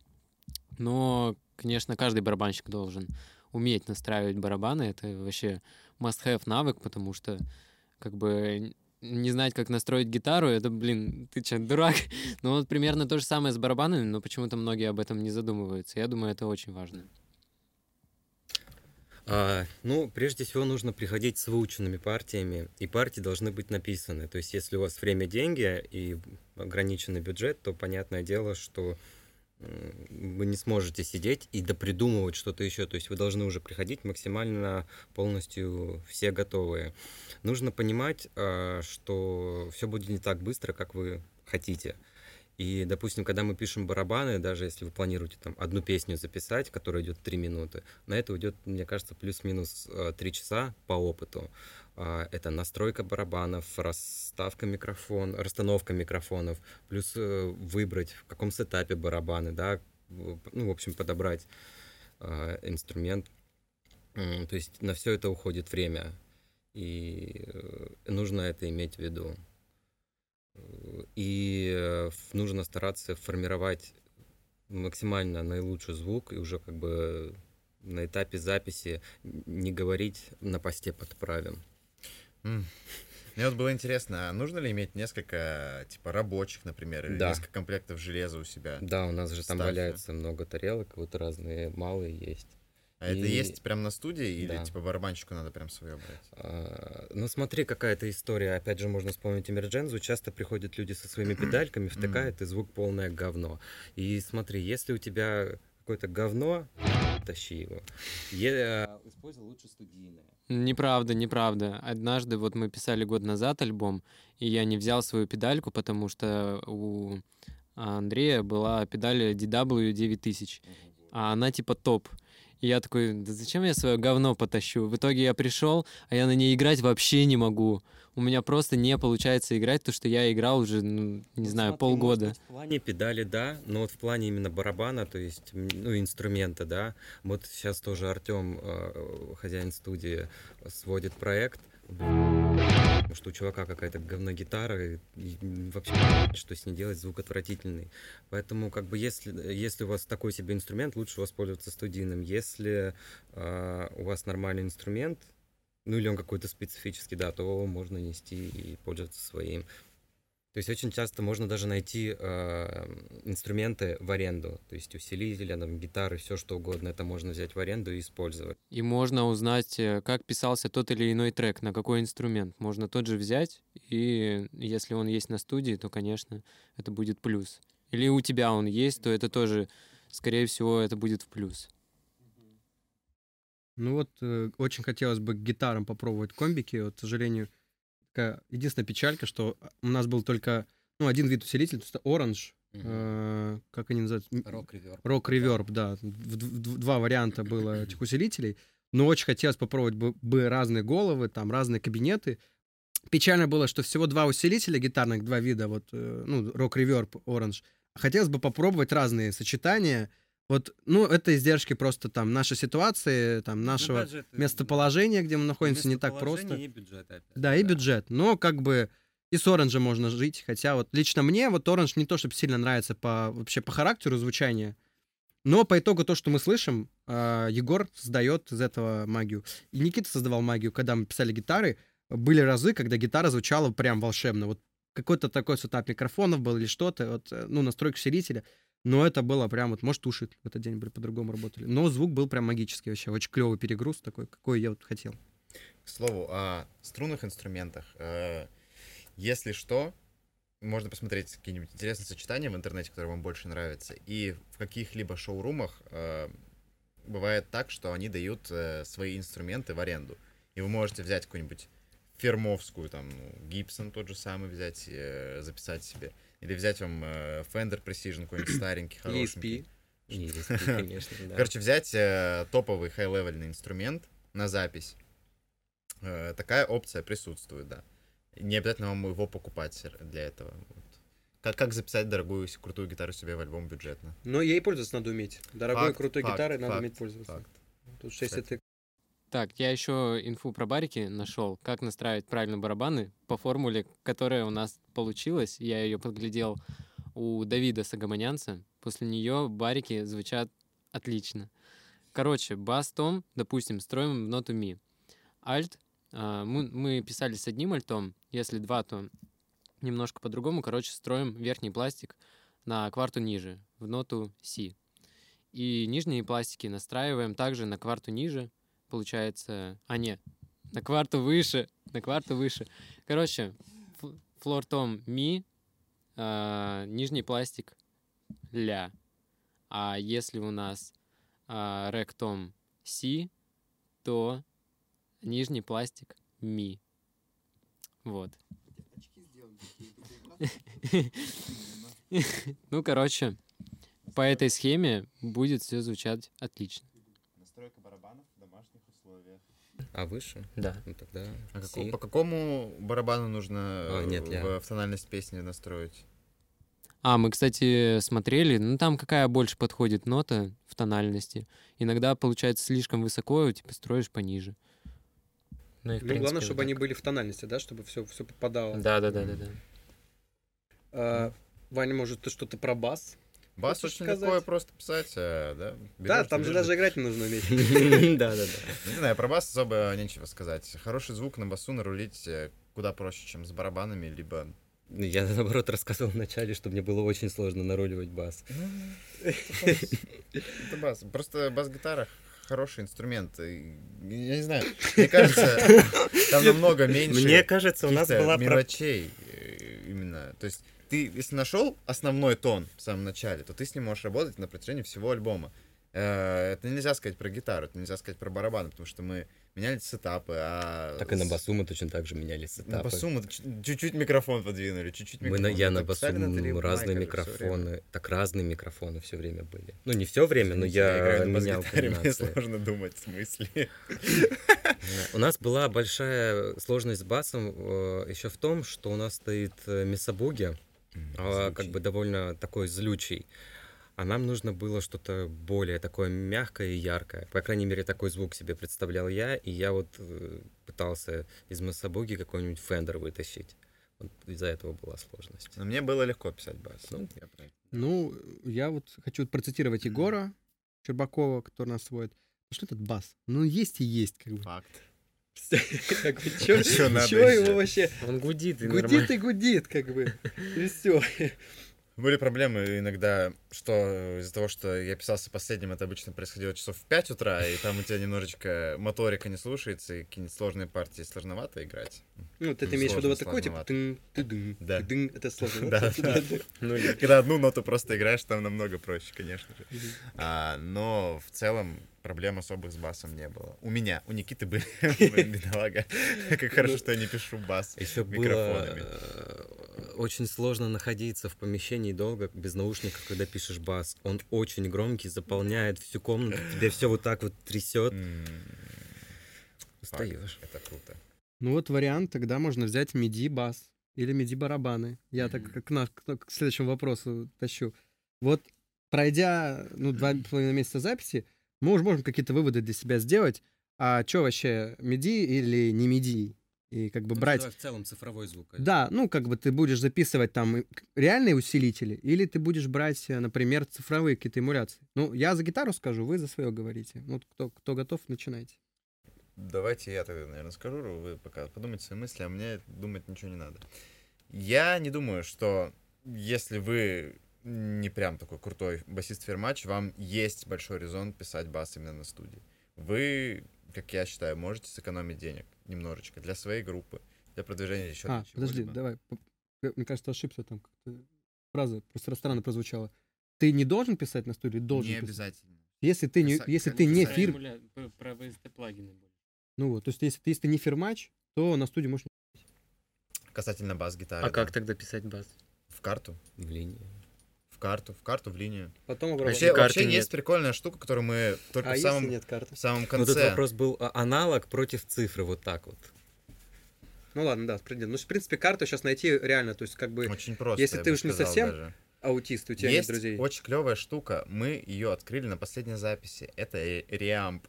[SPEAKER 5] Но, конечно, каждый барабанщик должен уметь настраивать барабаны, это вообще must-have навык, потому что, как бы, не знать, как настроить гитару, это, блин, ты че, дурак? *laughs* Ну вот примерно то же самое с барабанами, но почему-то многие об этом не задумываются. Я думаю, это очень важно.
[SPEAKER 1] А, ну, прежде всего нужно приходить с выученными партиями, и партии должны быть написаны. То есть, если у вас время деньги и ограниченный бюджет, то понятное дело, что вы не сможете сидеть и допридумывать что-то еще. То есть вы должны уже приходить максимально полностью все готовые. Нужно понимать, а, что все будет не так быстро, как вы хотите. И, допустим, когда мы пишем барабаны, даже если вы планируете там одну песню записать, которая идет 3 минуты, на это уйдет, мне кажется, плюс-минус 3 часа по опыту. А, Это настройка барабанов, расставка микрофон, расстановка микрофонов, плюс э, выбрать, в каком сетапе барабаны, да, ну, в общем, подобрать а, инструмент. То есть на все это уходит время, и э, нужно это иметь в виду. И э, нужно стараться формировать максимально наилучший звук и уже как бы на этапе записи не говорить на посте подправим.
[SPEAKER 2] Мне вот было интересно, а нужно ли иметь несколько, типа, рабочих, например, или
[SPEAKER 1] Да.
[SPEAKER 2] несколько комплектов железа у себя?
[SPEAKER 1] Да, у нас же там валяется много тарелок, вот разные малые есть.
[SPEAKER 2] А это
[SPEAKER 1] И-
[SPEAKER 2] есть прям на студии, или,
[SPEAKER 1] Да.
[SPEAKER 2] типа, барабанщику надо прям свое брать?
[SPEAKER 1] А, Ну, смотри, какая-то история. Опять же, можно вспомнить Эмерджензу. Часто приходят люди со своими *clears throat* педальками, втыкают, и звук полное говно. И смотри, если у тебя какое-то говно, тащи его. Е- Используй лучше студийное.
[SPEAKER 5] Неправда, неправда. Однажды вот мы писали год назад альбом, и я не взял свою педальку, потому что у Андрея была педаль DW 9000, а она типа топ. И я такой, да зачем я свое говно потащу? В итоге я пришел, а я на ней играть вообще не могу. У меня просто не получается играть, то что я играл уже, ну, не
[SPEAKER 1] Ну,
[SPEAKER 5] знаю,
[SPEAKER 1] смотри,
[SPEAKER 5] полгода.
[SPEAKER 1] может в плане педали, да, но вот в плане именно барабана, то есть, ну, инструмента, да. Вот сейчас тоже Артем, хозяин студии, сводит проект. Что у чувака какая-то говногитара, и, и вообще что с ней делать, звук отвратительный. Поэтому, как бы, если, если у вас такой себе инструмент, лучше воспользоваться студийным. Если а, у вас нормальный инструмент, ну или он какой-то специфический, да, то можно нести и пользоваться своим. То есть очень часто можно даже найти э, инструменты в аренду, то есть усилители, там, гитары, все что угодно, это можно взять в аренду и использовать.
[SPEAKER 5] И можно узнать, э, как писался тот или иной трек, на какой инструмент. Можно тот же взять, и если он есть на студии, то, конечно, это будет плюс. Или у тебя он есть, то это тоже, скорее всего, это будет в плюс.
[SPEAKER 3] Ну вот, э, очень хотелось бы к гитарам попробовать комбики. Вот, к сожалению, такая единственная печалька, что у нас был только ну, один вид усилителя, то есть Orange. э, как они называются? М,
[SPEAKER 1] Рок реверб.
[SPEAKER 3] Rock Reverb, да. Два варианта *clears throat* было этих усилителей. Но очень хотелось попробовать бы, бы разные головы, там разные кабинеты. Печально было, что всего два усилителя гитарных, два вида, вот, э, ну, Reverb, Orange. Хотелось бы попробовать разные сочетания. Вот, ну, это издержки просто там нашей ситуации, там нашего местоположения, где мы находимся, не так просто.
[SPEAKER 1] И бюджет, опять,
[SPEAKER 3] Да, и бюджет. Но как бы и с оранжем можно жить. Хотя вот лично мне вот оранж не то, чтобы сильно нравится по вообще по характеру звучания. Но по итогу то, что мы слышим, а, Егор создает из этого магию. И Никита создавал магию, когда мы писали гитары. были разы, когда гитара звучала прям волшебно. Вот какой-то такой сетап микрофонов был или что-то, вот, э, ну, настройка усилителя. Но это было прям вот, может, уши в этот день были по-другому работали. Но звук был прям магический вообще. Очень клевый перегруз такой, какой я вот хотел.
[SPEAKER 2] К слову, о струнных инструментах. Э, Если что, можно посмотреть какие-нибудь интересные сочетания в интернете, которые вам больше нравятся. И в каких-либо шоурумах э, бывает так, что они дают э, свои инструменты в аренду. И вы можете взять какую-нибудь фермовскую, там, ну, Гибсон тот же самый взять, записать себе. Или взять вам э, Fender Precision какой-нибудь *clears throat* старенький, хорошенький.
[SPEAKER 3] ESP.
[SPEAKER 1] ESP, конечно, да.
[SPEAKER 2] Короче, взять э, топовый хай-левельный инструмент на запись. Э, такая опция присутствует, да. Не обязательно вам его покупать для этого. Как, как записать дорогую, крутую гитару себе в альбом бюджетно?
[SPEAKER 3] Но ей пользоваться надо уметь. Дорогой,
[SPEAKER 2] Факт,
[SPEAKER 3] крутой
[SPEAKER 2] факт,
[SPEAKER 3] гитарой надо
[SPEAKER 2] факт,
[SPEAKER 3] уметь пользоваться.
[SPEAKER 2] Факт.
[SPEAKER 3] Тут что, если ты
[SPEAKER 5] Так, я еще инфу про барики нашел, как настраивать правильно барабаны по формуле, которая у нас получилась. Я ее подглядел у Давида Сагаманянца. После нее барики звучат отлично. Короче, бас-том, допустим, строим в ноту ми. Альт, а, мы, мы писали с одним альтом, если два, то немножко по-другому. Короче, строим верхний пластик на кварту ниже, в ноту си. И нижние пластики настраиваем также на кварту ниже, получается... А, нет, на кварту выше, на кварту выше. Короче, фл- флор-том ми, а, нижний пластик ля. А если у нас а, рек-том си, то нижний пластик ми. Вот. *laughs* Ну, короче, по этой схеме будет все звучать отлично.
[SPEAKER 2] Настройка барабанов в домашних условиях.
[SPEAKER 1] А выше?
[SPEAKER 5] Да.
[SPEAKER 1] Ну тогда
[SPEAKER 2] А
[SPEAKER 1] си.
[SPEAKER 2] како- по какому барабану нужно
[SPEAKER 1] А,
[SPEAKER 2] э,
[SPEAKER 1] нет, ля.
[SPEAKER 2] в, в тональность песни настроить?
[SPEAKER 5] А, мы, кстати, смотрели, ну там какая больше подходит нота в тональности. Иногда получается слишком высоко, типа строишь пониже. Ну, и,
[SPEAKER 3] Ну,
[SPEAKER 5] принципе,
[SPEAKER 3] главное, чтобы
[SPEAKER 5] так.
[SPEAKER 3] они были в тональности, да, чтобы все, все попадало.
[SPEAKER 5] Да, да, да, да, да.
[SPEAKER 3] А, Ваня, может, ты что-то про бас?
[SPEAKER 2] Бас
[SPEAKER 3] Хочешь
[SPEAKER 2] очень
[SPEAKER 3] сказать?
[SPEAKER 2] легко и просто писать, э, да?
[SPEAKER 3] да,
[SPEAKER 2] Берёшь,
[SPEAKER 3] там же даже играть не нужно уметь. *laughs*
[SPEAKER 1] Да, да, да.
[SPEAKER 2] Не знаю, про бас особо нечего сказать. Хороший звук на басу нарулить э, куда проще, чем с барабанами, либо...
[SPEAKER 1] Я наоборот рассказывал вначале, что мне было очень сложно наруливать бас.
[SPEAKER 2] Это бас. Просто бас-гитара хороший инструмент. Я не знаю, мне кажется, там намного меньше
[SPEAKER 1] Мне кажется, у нас была про-
[SPEAKER 2] мелочей э, именно. То есть ты, если нашел основной тон в самом начале, то ты с ним можешь работать на протяжении всего альбома. Э, Это нельзя сказать про гитару, это нельзя сказать про барабаны, потому что мы меняли сетапы, а...
[SPEAKER 1] Так и на басу мы точно так же меняли
[SPEAKER 2] На
[SPEAKER 1] сетапы.
[SPEAKER 2] басу мы чуть-чуть микрофон подвинули, чуть-чуть
[SPEAKER 1] Мы
[SPEAKER 2] микрофон.
[SPEAKER 1] на, я
[SPEAKER 2] Мы
[SPEAKER 1] на басу
[SPEAKER 2] на
[SPEAKER 1] разные
[SPEAKER 2] майка
[SPEAKER 1] микрофоны. Так разные микрофоны все время были. Ну, не все время, но я,
[SPEAKER 2] на
[SPEAKER 1] менял
[SPEAKER 2] мне сложно думать в смысле.
[SPEAKER 1] У нас была большая сложность с басом еще в том, что у нас стоит э, Мисабуги, а, как бы довольно такой злючий. А нам нужно было что-то более такое мягкое и яркое. По крайней мере, такой звук себе представлял я, и я вот э, пытался из Мисабуги какой-нибудь фендер вытащить. Вот из-за этого была сложность.
[SPEAKER 2] Но мне было легко писать бас.
[SPEAKER 1] Ну,
[SPEAKER 2] Я про.
[SPEAKER 3] Ну, я вот хочу процитировать Егора Щербакова, который нас сводит. Ну что этот бас? Ну, есть и есть, как бы.
[SPEAKER 2] Факт.
[SPEAKER 3] Как бы, чё,
[SPEAKER 2] Чё надо
[SPEAKER 3] чё
[SPEAKER 2] ещё?
[SPEAKER 3] его вообще?
[SPEAKER 5] Он гудит и
[SPEAKER 3] Гудит и гудит, как бы. И все.
[SPEAKER 2] Были проблемы иногда, что из-за того, что я писался последним, это обычно происходило часов в 5 утра, и там у тебя немножечко моторика не слушается, и какие-нибудь сложные партии сложновато играть.
[SPEAKER 3] Ну, ты
[SPEAKER 2] Ну,
[SPEAKER 3] имеешь в виду вот такой, типа, тын, ты-дын,
[SPEAKER 2] Да.
[SPEAKER 3] ты-дын. Это сложно.
[SPEAKER 2] Да.
[SPEAKER 5] Ну,
[SPEAKER 2] Когда одну ноту просто играешь, там намного проще, конечно же. А, но в целом проблем особых с басом не было. У меня, у Никиты были, *laughs* *laughs* бедолага. Как хорошо, что я не пишу бас
[SPEAKER 1] Еще было
[SPEAKER 2] микрофонами.
[SPEAKER 1] э, очень сложно находиться в помещении долго без наушников, когда пишешь бас. Он очень громкий, заполняет всю комнату, тебе все вот так вот трясет. Устаешь.
[SPEAKER 2] Это круто.
[SPEAKER 3] Ну вот вариант, тогда можно взять MIDI бас или MIDI барабаны. Я так
[SPEAKER 2] Мгм.
[SPEAKER 3] к, на- к- к следующему вопросу тащу. Вот пройдя ну, два с половиной месяца записи, мы уже можем какие-то выводы для себя сделать. А что вообще, MIDI или не MIDI? И как бы брать...
[SPEAKER 1] в целом цифровой звук.
[SPEAKER 3] Да, ну как бы ты будешь записывать там реальные усилители, или ты будешь брать, э, например, цифровые какие-то эмуляции. Ну, я за гитару скажу, вы за свое говорите. Вот кто, кто готов, начинайте.
[SPEAKER 2] давайте я тогда, наверное, скажу, вы пока подумайте свои мысли, а мне думать ничего не надо. Я не думаю, что если вы не прям такой крутой басист фермач, вам есть большой резон писать бас именно на студии. Вы, как я считаю, можете сэкономить денег немножечко для своей группы, для продвижения еще
[SPEAKER 3] А, подожди, давай. Мне кажется, ошибся там. как-то Фраза просто странно прозвучала. Ты не должен писать на студии? Должен
[SPEAKER 2] Не
[SPEAKER 3] писать.
[SPEAKER 2] обязательно.
[SPEAKER 3] Если ты не,
[SPEAKER 2] Писать-
[SPEAKER 3] если ты не
[SPEAKER 2] писать.
[SPEAKER 3] фир...
[SPEAKER 5] Про больше.
[SPEAKER 3] Ну вот, то есть если, ты- если ты не фирмач, то на студии можешь...
[SPEAKER 2] Касательно бас-гитары.
[SPEAKER 4] А
[SPEAKER 2] да.
[SPEAKER 4] как тогда писать бас?
[SPEAKER 2] В карту.
[SPEAKER 1] В линии.
[SPEAKER 2] В карту, в карту, в линию.
[SPEAKER 3] Потом
[SPEAKER 2] Вообще, вообще
[SPEAKER 4] нет.
[SPEAKER 2] есть прикольная штука, которую мы только
[SPEAKER 3] А
[SPEAKER 2] в самом,
[SPEAKER 3] нет карты?
[SPEAKER 2] в самом
[SPEAKER 1] Ну,
[SPEAKER 2] конце...
[SPEAKER 1] тут вопрос был а, аналог против цифры, вот так вот.
[SPEAKER 3] Ну ладно, да, справедливо. Ну, в принципе, карту сейчас найти реально, то есть как бы
[SPEAKER 2] Очень просто.
[SPEAKER 3] если ты
[SPEAKER 2] бы
[SPEAKER 3] уж не совсем
[SPEAKER 2] даже.
[SPEAKER 3] аутист, у тебя
[SPEAKER 2] Есть
[SPEAKER 3] нет друзей.
[SPEAKER 2] очень клевая штука. Мы ее открыли на последней записи. Это реамп.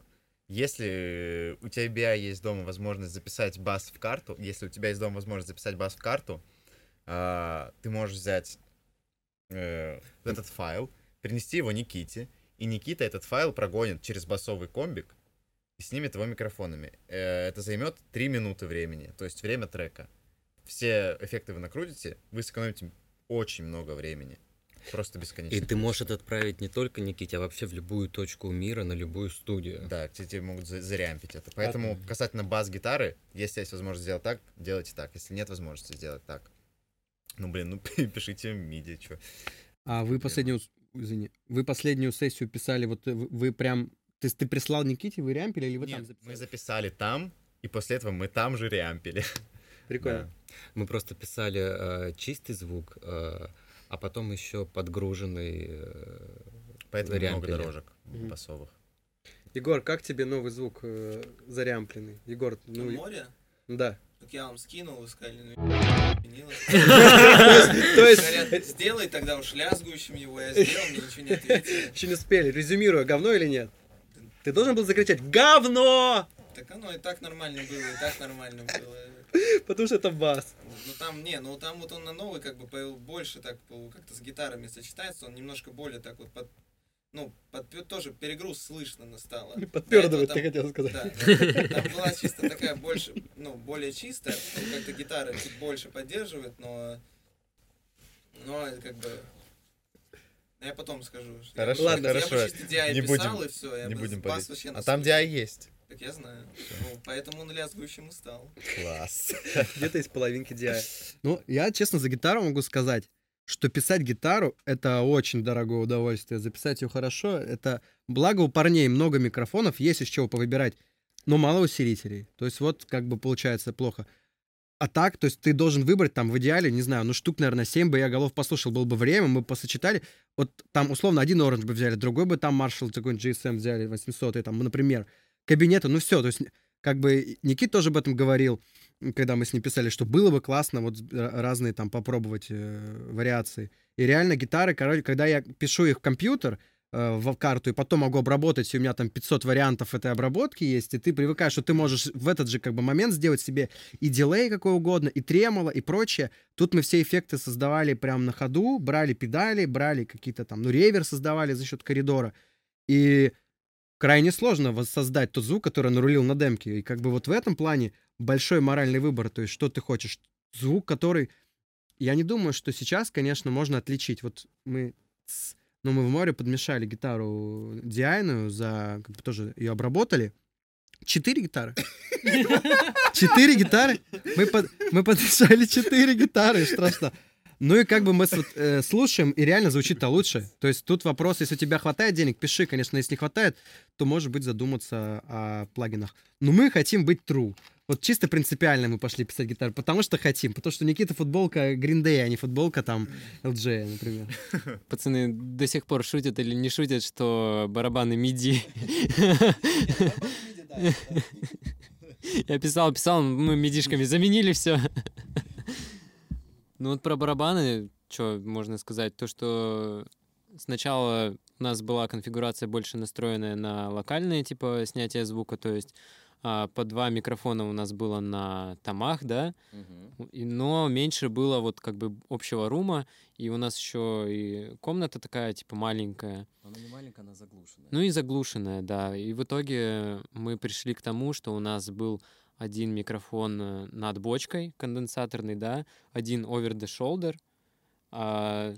[SPEAKER 2] Если у тебя есть дома возможность записать бас в карту, если у тебя есть дома возможность записать бас в карту, а, ты можешь взять э, этот файл, принести его Никите, и Никита этот файл прогонит через басовый комбик и снимет его микрофонами. Э, это займет 3 минуты времени, то есть время трека. Все эффекты вы накрутите, вы сэкономите очень много времени. Просто бесконечно.
[SPEAKER 1] И ты можешь это отправить не только Никите, а вообще в любую точку мира, на любую студию.
[SPEAKER 2] Да, те- тебе могут за- зарямпить это. Поэтому касательно бас-гитары, если есть возможность сделать так, делайте так. Если нет возможности сделать так, ну, блин, ну, *laughs* пишите миди, что.
[SPEAKER 3] А вы последнюю, извини, вы последнюю сессию писали, вот э, вы, вы прям, ты, ты прислал Никите, вы рямпили или вы там
[SPEAKER 2] Нет,
[SPEAKER 3] записали?
[SPEAKER 2] мы записали там, и после этого мы там же рямпили. *laughs*
[SPEAKER 3] Прикольно.
[SPEAKER 2] Да.
[SPEAKER 1] Мы просто писали э, чистый звук, э, а потом еще подгруженный. э,
[SPEAKER 2] Поэтому много
[SPEAKER 1] Рямпили.
[SPEAKER 2] дорожек
[SPEAKER 3] Мгм.
[SPEAKER 2] басовых.
[SPEAKER 3] Егор, как тебе новый звук э, зарямпленный? Егор, ну,
[SPEAKER 6] море?
[SPEAKER 3] да.
[SPEAKER 6] Так я вам скинул, вы сказали, ну. *laughs*
[SPEAKER 3] То есть,
[SPEAKER 6] Говорят, сделай тогда уж лязгующим его, я сделал, мне ничего не *laughs* ответили.
[SPEAKER 3] еще не успели, резюмируя, говно или нет? Ты должен был закричать «Говно!»
[SPEAKER 6] Так оно и так нормально было, и так нормально было.
[SPEAKER 3] Потому что это бас.
[SPEAKER 6] Ну там, не, ну там вот он на новый как бы появил больше так как-то с гитарами сочетается, он немножко более так вот под, ну, под, тоже перегруз слышно настало.
[SPEAKER 3] Подпердывает, ты хотел сказать.
[SPEAKER 6] Да, там была чисто такая больше, ну, более чистая, как-то гитара чуть больше поддерживает, но, но как бы, я потом скажу. что я-
[SPEAKER 2] Хорошо,
[SPEAKER 3] Ладно,
[SPEAKER 6] я
[SPEAKER 2] хорошо.
[SPEAKER 6] бы чисто DI
[SPEAKER 2] Не
[SPEAKER 6] писал,
[SPEAKER 2] будем-
[SPEAKER 6] и все, я
[SPEAKER 2] Не
[SPEAKER 6] бы
[SPEAKER 2] будем
[SPEAKER 6] бас вообще
[SPEAKER 2] А там. DI есть.
[SPEAKER 6] Так я знаю. Ну, поэтому на лязгующем и стал.
[SPEAKER 2] Класс.
[SPEAKER 3] Где-то из половинки DI. Ну, я честно за гитару могу сказать, что писать гитару — это очень дорогое удовольствие. Записать ее хорошо — это... Благо у парней много микрофонов, есть из чего повыбирать, но мало усилителей. То есть вот как бы получается плохо. А так, то есть ты должен выбрать там в идеале, не знаю, ну штук, наверное, 7 бы я голов послушал, было бы время, мы посочетали. Вот там условно один Orange бы взяли, другой бы там Marshall какой-нибудь GSM взяли, 800 там, например. Кабинеты, ну все, то есть как бы Никит тоже об этом говорил, когда мы с ним писали, что было бы классно вот разные там попробовать э, вариации. И реально гитары, короче, когда я пишу их в компьютер, э, в карту, и потом могу обработать, и у меня там 500 вариантов этой обработки есть, и ты привыкаешь, что ты можешь в этот же как бы момент сделать себе и дилей какой угодно, и тремоло, и прочее. Тут мы все эффекты создавали прямо на ходу, брали педали, брали какие-то там, ну, ревер создавали за счет коридора. И крайне сложно воссоздать тот звук, который нарулил на демке. И как бы вот в этом плане большой моральный выбор, то есть что ты хочешь. Звук, который... Я не думаю, что сейчас, конечно, можно отличить. Вот мы... с- Ну, мы в море подмешали гитару диайную, за... Как бы тоже ее обработали. Четыре гитары. *laughs* Четыре гитары? Мы, под- мы подмешали четыре гитары, страшно. Ну и как бы мы вот, э, слушаем, и реально звучит-то лучше. То есть тут вопрос, если у тебя хватает денег, пиши, конечно, если не хватает, то, может быть, задуматься о плагинах. Но мы хотим быть true. Вот чисто принципиально мы пошли писать гитару, потому что хотим. Потому что Никита футболка Green Day, а не футболка там LJ, например. *laughs*
[SPEAKER 5] Пацаны до сих пор шутят или не шутят, что барабаны миди. Я писал, писал, мы мидишками заменили все. Ну вот про барабаны, что можно сказать, то, что сначала у нас была конфигурация больше настроенная на локальное, типа, снятие звука, то есть а, по два микрофона у нас было на томах, да, и- но меньше было вот как бы общего рума, и у нас еще и комната такая, типа, маленькая.
[SPEAKER 7] Она не маленькая, она заглушенная.
[SPEAKER 5] Ну и заглушенная, да. И в итоге мы пришли к тому, что у нас был один микрофон э, над бочкой конденсаторный, да, один over the shoulder, а,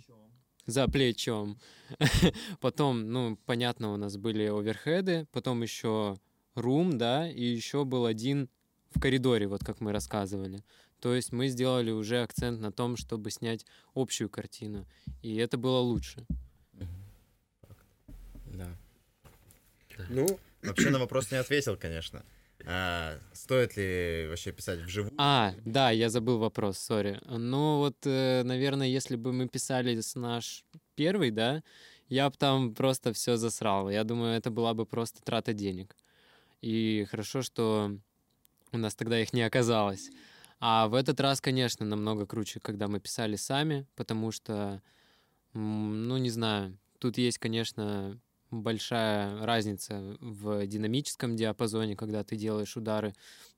[SPEAKER 5] за плечом. *laughs* Потом, ну, понятно, у нас были оверхеды, потом еще рум, да, и еще был один в коридоре, вот как мы рассказывали. То есть мы сделали уже акцент на том, чтобы снять общую картину, и это было лучше.
[SPEAKER 1] Да.
[SPEAKER 3] Ну,
[SPEAKER 2] Вообще на вопрос не ответил, конечно. А, стоит ли вообще писать вживую?
[SPEAKER 5] А, да, я забыл вопрос, сори. Ну вот, э, наверное, если бы мы писали с наш первый, да, я бы там просто все засрал. Я думаю, это была бы просто трата денег. И хорошо, что у нас тогда их не оказалось. А в этот раз, конечно, намного круче, когда мы писали сами, потому что, ну, не знаю, тут есть, конечно, большая разница в динамическом диапазоне, когда ты делаешь удары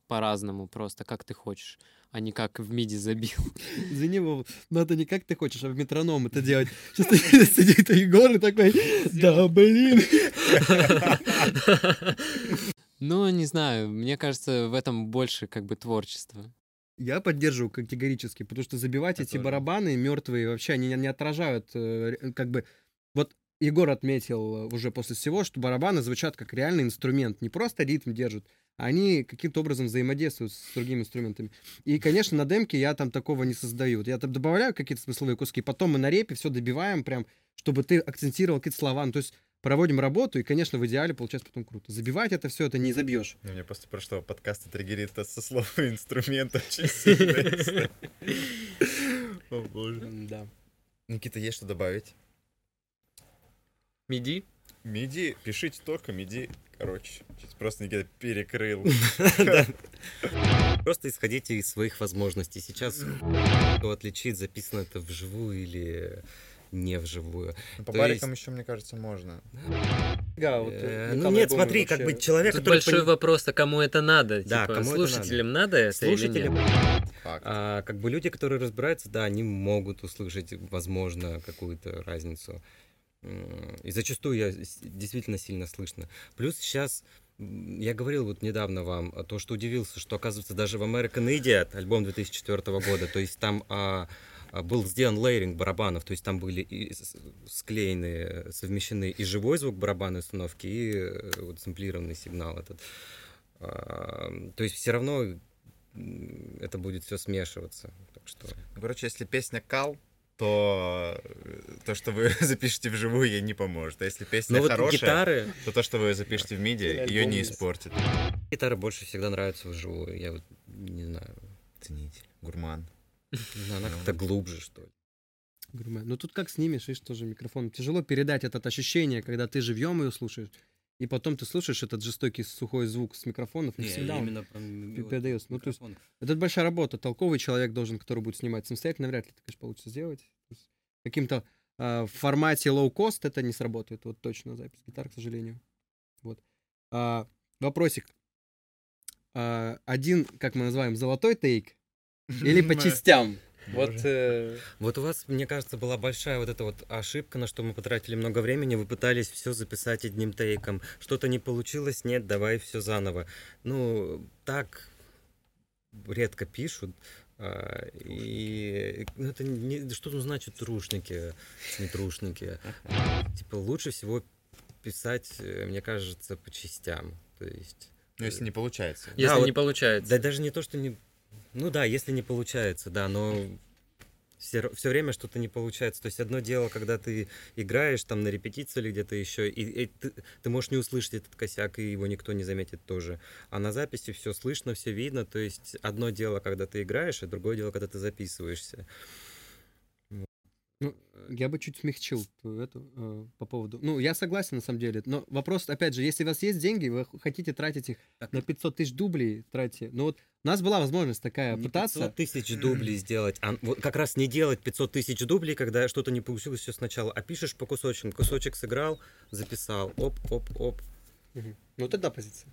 [SPEAKER 5] по-разному, просто как ты хочешь, а не как в миди забил. *laughs*
[SPEAKER 3] извини, Вов, надо не как ты хочешь, а в метроном это делать. Сейчас *laughs* сидит Егор и такой, да, блин. *laughs*
[SPEAKER 5] Ну, не знаю, мне кажется, в этом больше как бы творчества.
[SPEAKER 3] Я поддерживаю категорически, потому что забивать
[SPEAKER 2] Я
[SPEAKER 3] эти барабаны мертвые вообще они не отражают, э, как бы, Егор отметил э, уже после всего, что барабаны звучат как реальный инструмент, не просто ритм держат, а они каким-то образом взаимодействуют с другими инструментами. И, конечно, на демке я там такого не создаю. Я там добавляю какие-то смысловые куски, потом мы на репе все добиваем прям, чтобы ты акцентировал какие-то слова. Ну, то есть проводим работу, и, конечно, в идеале получается потом круто. Забивать это все, это не забьешь.
[SPEAKER 2] Ну, Мне после прошлого подкаста триггерит это со слов инструмент очень сильно. *laughs* О боже.
[SPEAKER 3] Да.
[SPEAKER 2] Никита, есть что добавить?
[SPEAKER 4] Миди?
[SPEAKER 2] Миди, пишите только миди. Короче, сейчас просто Никита перекрыл. *laughs*
[SPEAKER 1] Просто исходите из своих возможностей. Сейчас кто отличит, записано это вживую или не вживую.
[SPEAKER 2] Ну, По барикам еще, мне кажется, можно.
[SPEAKER 1] Э, Ну нет, смотри, как бы человек,
[SPEAKER 4] Тут
[SPEAKER 1] который...
[SPEAKER 4] большой вопрос, а кому это надо?
[SPEAKER 1] Да,
[SPEAKER 4] Типа,
[SPEAKER 1] кому это
[SPEAKER 4] слушателям надо, это?
[SPEAKER 2] Факт.
[SPEAKER 1] а, как бы люди, которые разбираются, да, они могут услышать, возможно, какую-то разницу. И зачастую я действительно сильно слышно. Плюс сейчас я говорил вот недавно вам а, то, что удивился, что оказывается даже в American Idiot, альбом 2004 года, то есть там а, а, был сделан лейринг барабанов, то есть там были и склеены, совмещены и живой звук барабанной установки, и э, вот сэмплированный сигнал этот. А, То есть все равно это будет все смешиваться. Так что
[SPEAKER 2] Ну, короче, если песня кал, то э, то, что вы *laughs* запишете вживую, ей не поможет. А если песня
[SPEAKER 1] Но вот
[SPEAKER 2] хорошая,
[SPEAKER 1] гитары,
[SPEAKER 2] то то, что вы запишете в миди, ее не испортит.
[SPEAKER 1] гитары больше всегда нравятся вживую. Я вот не знаю.
[SPEAKER 2] Ценитель, гурман.
[SPEAKER 1] Ну, Она как-то глубже, что ли.
[SPEAKER 3] Гурме. Ну тут как снимешь, видишь, тоже микрофон. Тяжело передать это ощущение, когда ты живьем ее слушаешь, и потом ты слушаешь этот жестокий сухой звук с микрофонов. Не, всегда он-
[SPEAKER 1] именно вот
[SPEAKER 3] передается. Ну, то есть. Это большая работа. Толковый человек должен, который будет снимать самостоятельно, вряд ли это, конечно, получится сделать. Каким-то а, в формате low-cost это не сработает. Вот точно запись гитар, к сожалению. Вот. А, вопросик. А, один, как мы называем, золотой тейк или по *laughs* частям? Вот э,
[SPEAKER 1] Вот у вас, мне кажется, была большая вот эта вот ошибка, на что мы потратили много времени. Вы пытались все записать одним тейком. Что-то не получилось, нет, давай все заново. Ну, так редко пишут. а, И ну, это не, что тут значит трушники, не трушники. Типа лучше всего писать, э, мне кажется, по частям. То есть...
[SPEAKER 2] Ну, если не получается.
[SPEAKER 4] Если
[SPEAKER 1] вот-
[SPEAKER 4] не получается.
[SPEAKER 1] Да даже не то, что не... Ну да, если не получается, да, но все, все время что-то не получается. То есть одно дело, когда ты играешь там на репетиции или где-то еще, и, и ты, ты можешь не услышать этот косяк, и его никто не заметит тоже. А на записи все слышно, все видно. То есть одно дело, когда ты играешь, и другое дело, когда ты записываешься.
[SPEAKER 3] Ну, я бы чуть смягчил эту э, по поводу. Ну, я согласен на самом деле. Но вопрос, опять же, если у вас есть деньги, вы хотите тратить их на 500 тысяч дублей, тратите. Ну вот у нас была возможность такая
[SPEAKER 1] Не
[SPEAKER 3] пытаться.
[SPEAKER 1] 500 тысяч дублей сделать, а вот как раз не делать 500 тысяч дублей, когда что-то не получилось все сначала, а пишешь по кусочкам. Кусочек сыграл, записал, оп, оп, оп.
[SPEAKER 3] Мгм. Ну, вот это позиция.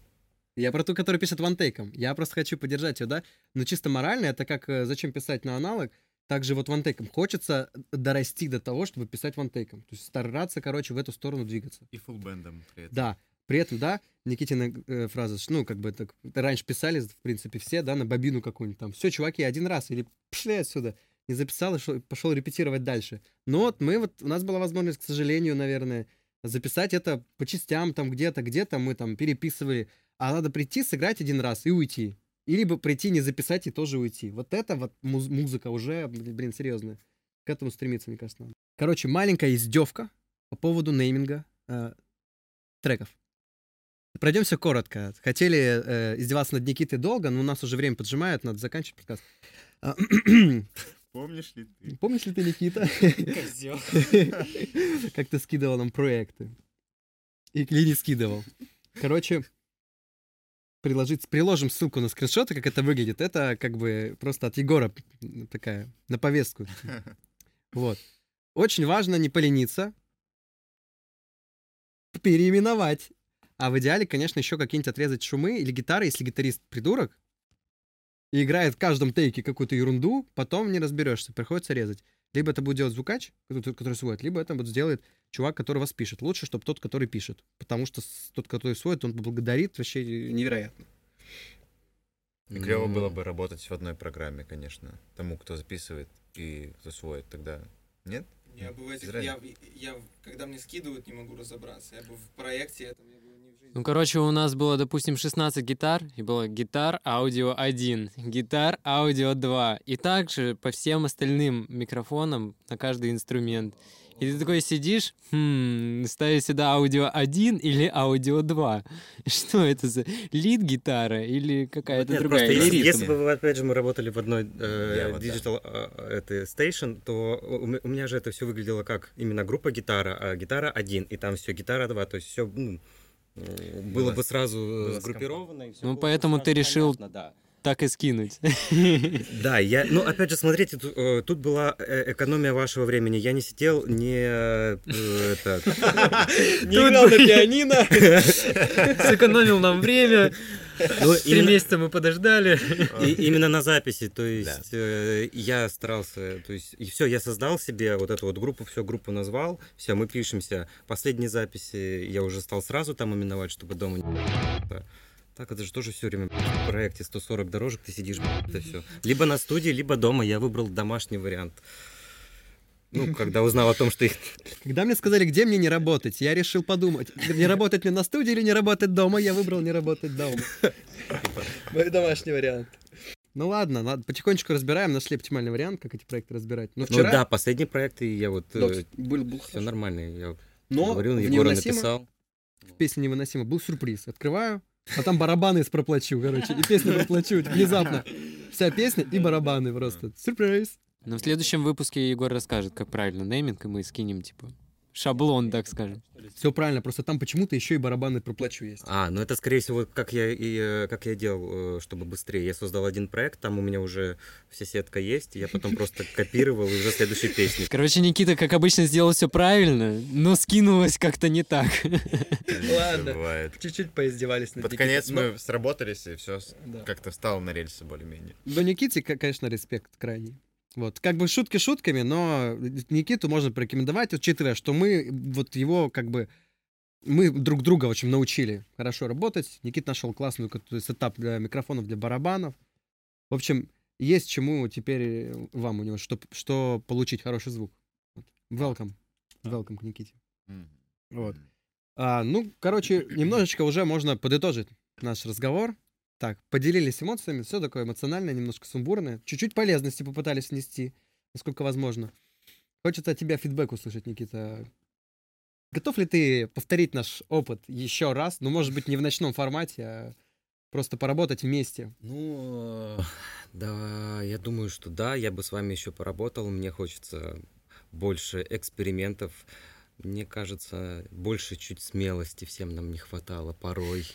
[SPEAKER 3] Я про ту, которая пишет вантейком. Я просто хочу поддержать ее, да? Но чисто морально, это как э, зачем писать на аналог, также вот вантейком. Хочется дорасти до того, чтобы писать вантейком. То есть стараться, короче, в эту сторону двигаться.
[SPEAKER 2] И фулбендом при этом.
[SPEAKER 3] Да. При этом, да, Никитина э, фраза, ну, как бы, так, раньше писали, в принципе, все, да, на бобину какую-нибудь там. Все, чуваки, один раз, или пошли отсюда. Не записал и шо- пошел репетировать дальше. Но вот мы вот, у нас была возможность, к сожалению, наверное, записать это по частям, там где-то, где-то мы там переписывали. А надо прийти, сыграть один раз и уйти. И либо прийти, не записать и тоже уйти. Вот это вот муз- музыка уже, блин, серьезная. К этому стремиться, мне кажется, надо. Короче, маленькая издевка по поводу нейминга э, треков. Пройдемся коротко. Хотели э, издеваться над Никитой долго, но у нас уже время поджимает, надо заканчивать подкаст. А, *clears throat*
[SPEAKER 2] Помнишь ли ты?
[SPEAKER 3] Помнишь ли ты, Никита, *laughs* *laughs* как ты скидывал нам проекты? И или не скидывал. Короче, приложить, приложим ссылку на скриншоты, как это выглядит. Это как бы просто от Егора такая, на повестку. *laughs* Вот. Очень важно не полениться, переименовать. А в идеале, конечно, еще какие-нибудь отрезать шумы или гитары, если гитарист придурок, и играет в каждом тейке какую-то ерунду, потом не разберешься, приходится резать. Либо это будет делать звукач, который, который сводит, либо это будет сделает чувак, который вас пишет. Лучше, чтобы тот, который пишет. Потому что тот, который сводит, он благодарит вообще невероятно.
[SPEAKER 2] И клево
[SPEAKER 1] Ну,
[SPEAKER 2] было бы работать в одной программе, конечно. Тому, кто записывает и кто сводит тогда. Нет?
[SPEAKER 6] Я бы в этих,
[SPEAKER 2] Зря.
[SPEAKER 6] я, я, когда мне скидывают, не могу разобраться. Я бы в проекте этом, я
[SPEAKER 5] Ну, короче, у нас было, допустим, 16 гитар, и было гитар аудио 1, гитар аудио 2, и также по всем остальным микрофонам на каждый инструмент. И ты такой сидишь, хм, ставишь сюда аудио 1 или аудио 2. *laughs* Что это за лид-гитара или какая-то
[SPEAKER 1] Нет,
[SPEAKER 5] другая?
[SPEAKER 1] просто если, если бы, опять же, мы работали в одной э,
[SPEAKER 2] Я вот, да.
[SPEAKER 1] digital э, этой station, то у у меня же это все выглядело как именно группа гитара, а гитара один, и там все гитара два, то есть все было
[SPEAKER 2] Было-
[SPEAKER 1] бы сразу э,
[SPEAKER 2] было
[SPEAKER 1] сгруппировано. и
[SPEAKER 5] Ну, поэтому ты решил-
[SPEAKER 1] понятно, да.
[SPEAKER 5] Так и скинуть. *laughs*
[SPEAKER 1] Да, я, ну, опять же, смотрите, тут, э, тут была э, экономия вашего времени. Я не сидел, не э, это, *laughs*
[SPEAKER 5] Не играл на пианино, *laughs* сэкономил нам время,
[SPEAKER 1] ну,
[SPEAKER 5] три
[SPEAKER 1] именно-
[SPEAKER 5] месяца мы подождали.
[SPEAKER 1] И именно на записи, то есть э, я старался, то есть и все, я создал себе вот эту вот группу, все группу назвал, все, мы пишемся. Последние записи я уже стал сразу там именовать, чтобы дома не так это же тоже все время в проекте 140 дорожек, ты сидишь, это все. Либо на студии, либо дома. Я выбрал домашний вариант. Ну, *laughs* когда узнал о том, что их...
[SPEAKER 3] Когда мне сказали, где мне не работать, я решил подумать, не работать мне на студии или не работать дома, я выбрал не работать дома. *laughs* Мой домашний вариант. Ну ладно, ладно, потихонечку разбираем, нашли оптимальный вариант, как эти проекты разбирать. Но
[SPEAKER 1] Ну
[SPEAKER 3] вчера...
[SPEAKER 1] да, последний проект, и я вот...
[SPEAKER 3] Да, был, был
[SPEAKER 1] все нормально, я
[SPEAKER 3] Но
[SPEAKER 1] говорил,
[SPEAKER 3] в
[SPEAKER 1] Егора
[SPEAKER 3] «Невыносимо»
[SPEAKER 1] написал.
[SPEAKER 3] в песне «Невыносимо» был сюрприз. Открываю, а там барабаны из проплачу, короче, и песню проплачу внезапно. Вся песня и барабаны просто. Сюрприз.
[SPEAKER 5] Но в следующем выпуске Егор расскажет, как правильно нейминг, и мы скинем, типа, шаблон, так скажем.
[SPEAKER 3] Все правильно, просто там почему-то еще и барабаны проплачу есть.
[SPEAKER 1] А, ну это, скорее всего, как я, и, э, как я делал, э, чтобы быстрее. Я создал один проект, там у меня уже вся сетка есть, и я потом просто *laughs* копировал уже следующей песни.
[SPEAKER 5] Короче, Никита, как обычно, сделал все правильно, но скинулось как-то не так.
[SPEAKER 3] Ладно. Чуть-чуть поиздевались над
[SPEAKER 2] Под
[SPEAKER 3] Никитой.
[SPEAKER 2] конец
[SPEAKER 3] Но-
[SPEAKER 2] мы сработались, и все
[SPEAKER 3] Да.
[SPEAKER 2] как-то встало на рельсы более-менее.
[SPEAKER 3] Но Никите, конечно, респект крайний. Вот, как бы шутки шутками, но Никиту можно порекомендовать, учитывая, что мы вот его как бы мы друг друга очень научили хорошо работать. Никит нашел классную setup для микрофонов, для барабанов. В общем, есть чему теперь вам у него, что, что получить хороший звук. Welcome. Welcome к Никите. Вот. А, ну, короче, немножечко уже можно подытожить наш разговор. Так, поделились эмоциями, все такое эмоциональное, немножко сумбурное. Чуть-чуть полезности попытались внести, насколько возможно. Хочется от тебя фидбэк услышать, Никита. Готов ли ты повторить наш опыт еще раз? Ну, может быть, не в ночном формате, а просто поработать вместе.
[SPEAKER 1] Ну, э, да, я думаю, что да, я бы с вами еще поработал. Мне хочется больше экспериментов. Мне кажется, больше чуть смелости всем нам не хватало порой.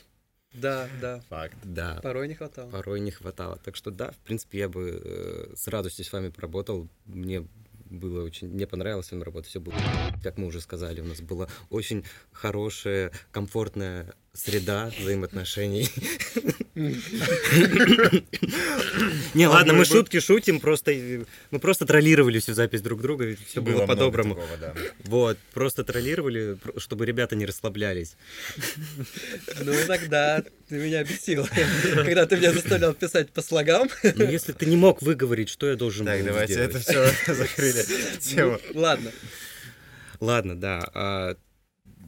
[SPEAKER 3] Да, да.
[SPEAKER 2] Факт.
[SPEAKER 1] Да,
[SPEAKER 3] Порой не хватало.
[SPEAKER 1] порой не хватало. Так что да, в принципе, я бы э, с радостью с вами поработал. Мне было очень, мне понравилось с вами работать. Все было, как мы уже сказали, у нас была очень хорошая, комфортная среда взаимоотношений. *laughs* Не, ладно, мы шутки шутим, просто э, мы просто троллировали всю запись друг друга, и все было по-доброму. Вот, просто троллировали, чтобы ребята не расслаблялись. *laughs*
[SPEAKER 3] Ну тогда ты меня бесил, *laughs* когда ты меня заставлял писать по слогам.
[SPEAKER 1] Но если ты не мог выговорить, что я должен
[SPEAKER 2] Так,
[SPEAKER 1] был
[SPEAKER 2] давайте
[SPEAKER 1] сделать?
[SPEAKER 2] это все закрыли. Тему.
[SPEAKER 3] Ладно.
[SPEAKER 1] Ладно, да.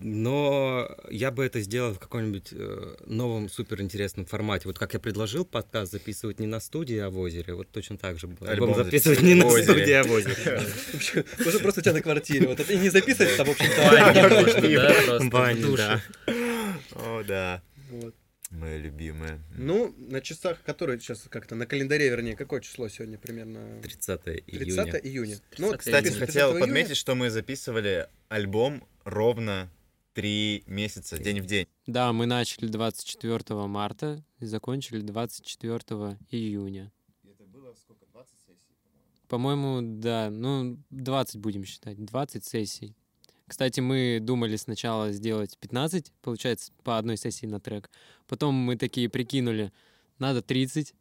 [SPEAKER 1] Но я бы это сделал в каком-нибудь э, новом суперинтересном формате. Вот как я предложил подкаст записывать не на студии, а в озере. Вот точно так же было.
[SPEAKER 2] Альбом
[SPEAKER 1] записывать не на студии, а в озере. *laughs*
[SPEAKER 3] Уже просто у тебя на квартире. Вот это и не записывать там, в общем-то.
[SPEAKER 4] Баня да. *laughs*
[SPEAKER 2] О, да.
[SPEAKER 3] Вот.
[SPEAKER 2] Мои любимые.
[SPEAKER 3] Ну, на часах, которые сейчас как-то, на календаре, вернее, какое число сегодня примерно?
[SPEAKER 1] 30
[SPEAKER 3] 30
[SPEAKER 1] июня.
[SPEAKER 3] июня. Ну, вот,
[SPEAKER 2] Кстати,
[SPEAKER 3] 30
[SPEAKER 2] хотел
[SPEAKER 3] июня.
[SPEAKER 2] подметить, что мы записывали альбом ровно три месяца, день в день.
[SPEAKER 5] Да, мы начали 24 марта и закончили 24 июня.
[SPEAKER 2] Это было сколько, 20 сессий,
[SPEAKER 5] По-моему, да, ну, 20 будем считать, 20 сессий. Кстати, мы думали сначала сделать 15, получается, по одной сессии на трек. Потом мы такие прикинули, надо 30,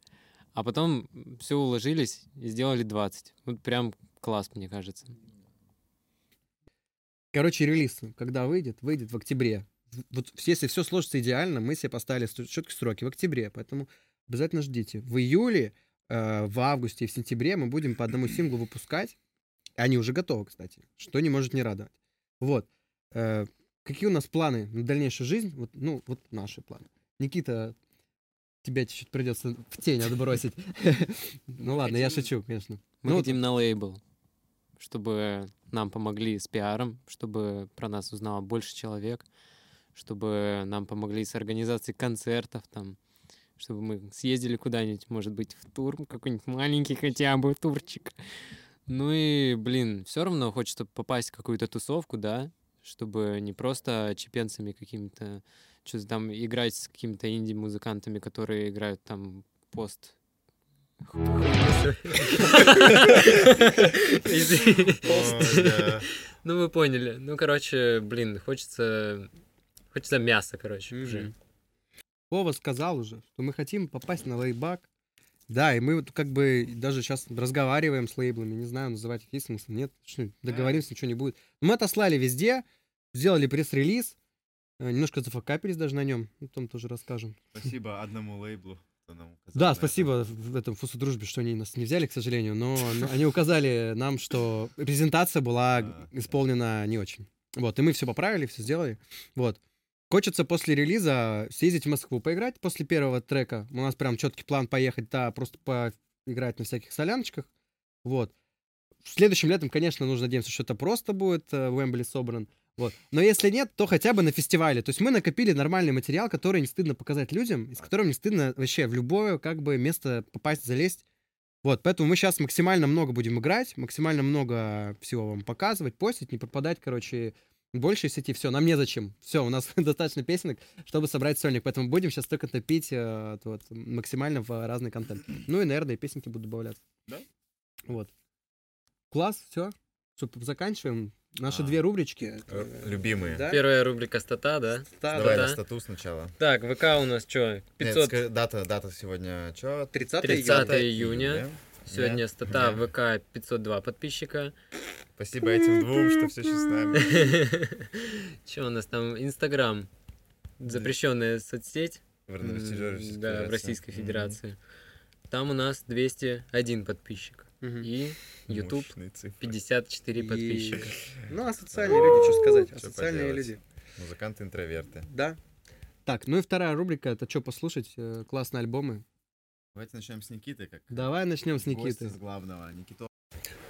[SPEAKER 5] а потом все уложились и сделали 20. Вот прям класс, мне кажется.
[SPEAKER 3] Короче, релиз, когда выйдет, выйдет в октябре. Вот если все сложится идеально, мы себе поставили четкие сроки в октябре, поэтому обязательно ждите. В июле, э, в августе и в сентябре мы будем по одному синглу выпускать. Они уже готовы, кстати, что не может не радовать. Вот. Э, какие у нас планы на дальнейшую жизнь? Вот, ну, вот наши планы. Никита, тебя чуть-чуть придется в тень отбросить. *laughs* Ну ладно, я шучу, конечно.
[SPEAKER 5] Мы
[SPEAKER 3] Ну,
[SPEAKER 5] хотим на лейбл, чтобы нам помогли с пиаром, чтобы про нас узнало больше человек, чтобы нам помогли с организацией концертов там, чтобы мы съездили куда-нибудь, может быть, в тур, какой-нибудь маленький хотя бы турчик. Ну и, блин, все равно хочется попасть в какую-то тусовку, да, чтобы не просто чепенцами какими-то, что-то там играть с какими-то инди-музыкантами, которые играют там пост. Ну, вы поняли. Ну, короче, блин, хочется... Хочется мяса, короче, уже.
[SPEAKER 3] Вова сказал уже, что мы хотим попасть на лейбак. Да, и мы вот как бы даже сейчас разговариваем с лейблами, не знаю, называть их есть смысл, нет, что, договоримся, ничего не будет. Мы отослали везде, сделали пресс-релиз, э, немножко зафакапились даже на нем, о том тоже расскажем.
[SPEAKER 2] Спасибо одному лейблу. Кто нам указал
[SPEAKER 3] Да, спасибо в этом фусу дружбе, что они нас не взяли, к сожалению, но, *laughs* они указали нам, что презентация была
[SPEAKER 2] да.
[SPEAKER 3] исполнена не очень. Вот, и мы все поправили, все сделали. Вот. Хочется после релиза съездить в Москву, поиграть после первого трека. У нас прям четкий план поехать, да, просто поиграть на всяких соляночках. Вот. Следующим летом, конечно, нужно надеяться, что это просто будет э, в Уэмбли собран. Вот. Но если нет, то хотя бы на фестивале. То есть мы накопили нормальный материал, который не стыдно показать людям, и с которым не стыдно вообще в любое как бы место попасть, залезть. Вот, поэтому мы сейчас максимально много будем играть, максимально много всего вам показывать, постить, не попадать, короче, больше сети. Все, нам незачем. Все, у нас *laughs* достаточно песенок, чтобы собрать сольник. Поэтому будем сейчас только топить э, вот, максимально в разный контент. Ну и, наверное, и песенки будут добавляться.
[SPEAKER 2] Да?
[SPEAKER 3] Вот. Класс, все. Заканчиваем. Наши
[SPEAKER 2] А.
[SPEAKER 3] две рубрички.
[SPEAKER 2] Р- любимые.
[SPEAKER 3] Да?
[SPEAKER 4] Первая рубрика стата, да?
[SPEAKER 3] Да,
[SPEAKER 2] Давай
[SPEAKER 3] да,
[SPEAKER 2] на стату сначала.
[SPEAKER 4] Так, ВК у нас что?
[SPEAKER 2] Нет,
[SPEAKER 4] 500.
[SPEAKER 2] ска- дата, дата сегодня что?
[SPEAKER 3] 30
[SPEAKER 4] 30
[SPEAKER 3] июня.
[SPEAKER 4] июня. Сегодня
[SPEAKER 2] Да.
[SPEAKER 4] стата
[SPEAKER 2] Да.
[SPEAKER 4] ВК 502 подписчика.
[SPEAKER 2] Спасибо этим двум, что все еще с нами. *laughs*
[SPEAKER 4] Что у нас там? Инстаграм. Запрещенная соцсеть.
[SPEAKER 2] В Российской
[SPEAKER 4] М, Да, в. Российской. Федерации. Там у нас 201 подписчик. И YouTube
[SPEAKER 2] Мощные цифры.
[SPEAKER 4] 54
[SPEAKER 3] И-
[SPEAKER 4] подписчика.
[SPEAKER 3] Ну, а социальные люди, что сказать?
[SPEAKER 2] Чё
[SPEAKER 3] Социальные люди.
[SPEAKER 2] Музыканты-интроверты.
[SPEAKER 3] Да. Так, ну и вторая рубрика, это что послушать? Э, Классные альбомы.
[SPEAKER 2] Давайте начнем с Никиты, как
[SPEAKER 3] Давай начнем с Никиты.
[SPEAKER 2] с главного. Никито.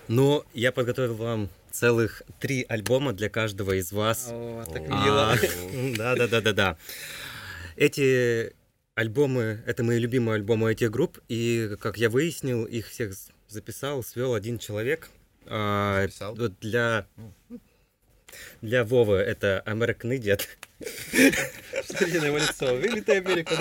[SPEAKER 1] Ну, я подготовил вам целых три альбома для каждого из вас.
[SPEAKER 3] О, так
[SPEAKER 2] О.
[SPEAKER 3] мило.
[SPEAKER 1] Да, да, да, да, да. Эти альбомы, это мои любимые альбомы этих групп, и, как я выяснил, их всех записал, свел один человек. А,
[SPEAKER 2] Записал?
[SPEAKER 1] вот для... Для Вовы это American Idiot.
[SPEAKER 3] Смотрите на его лицо. Вылитая Америка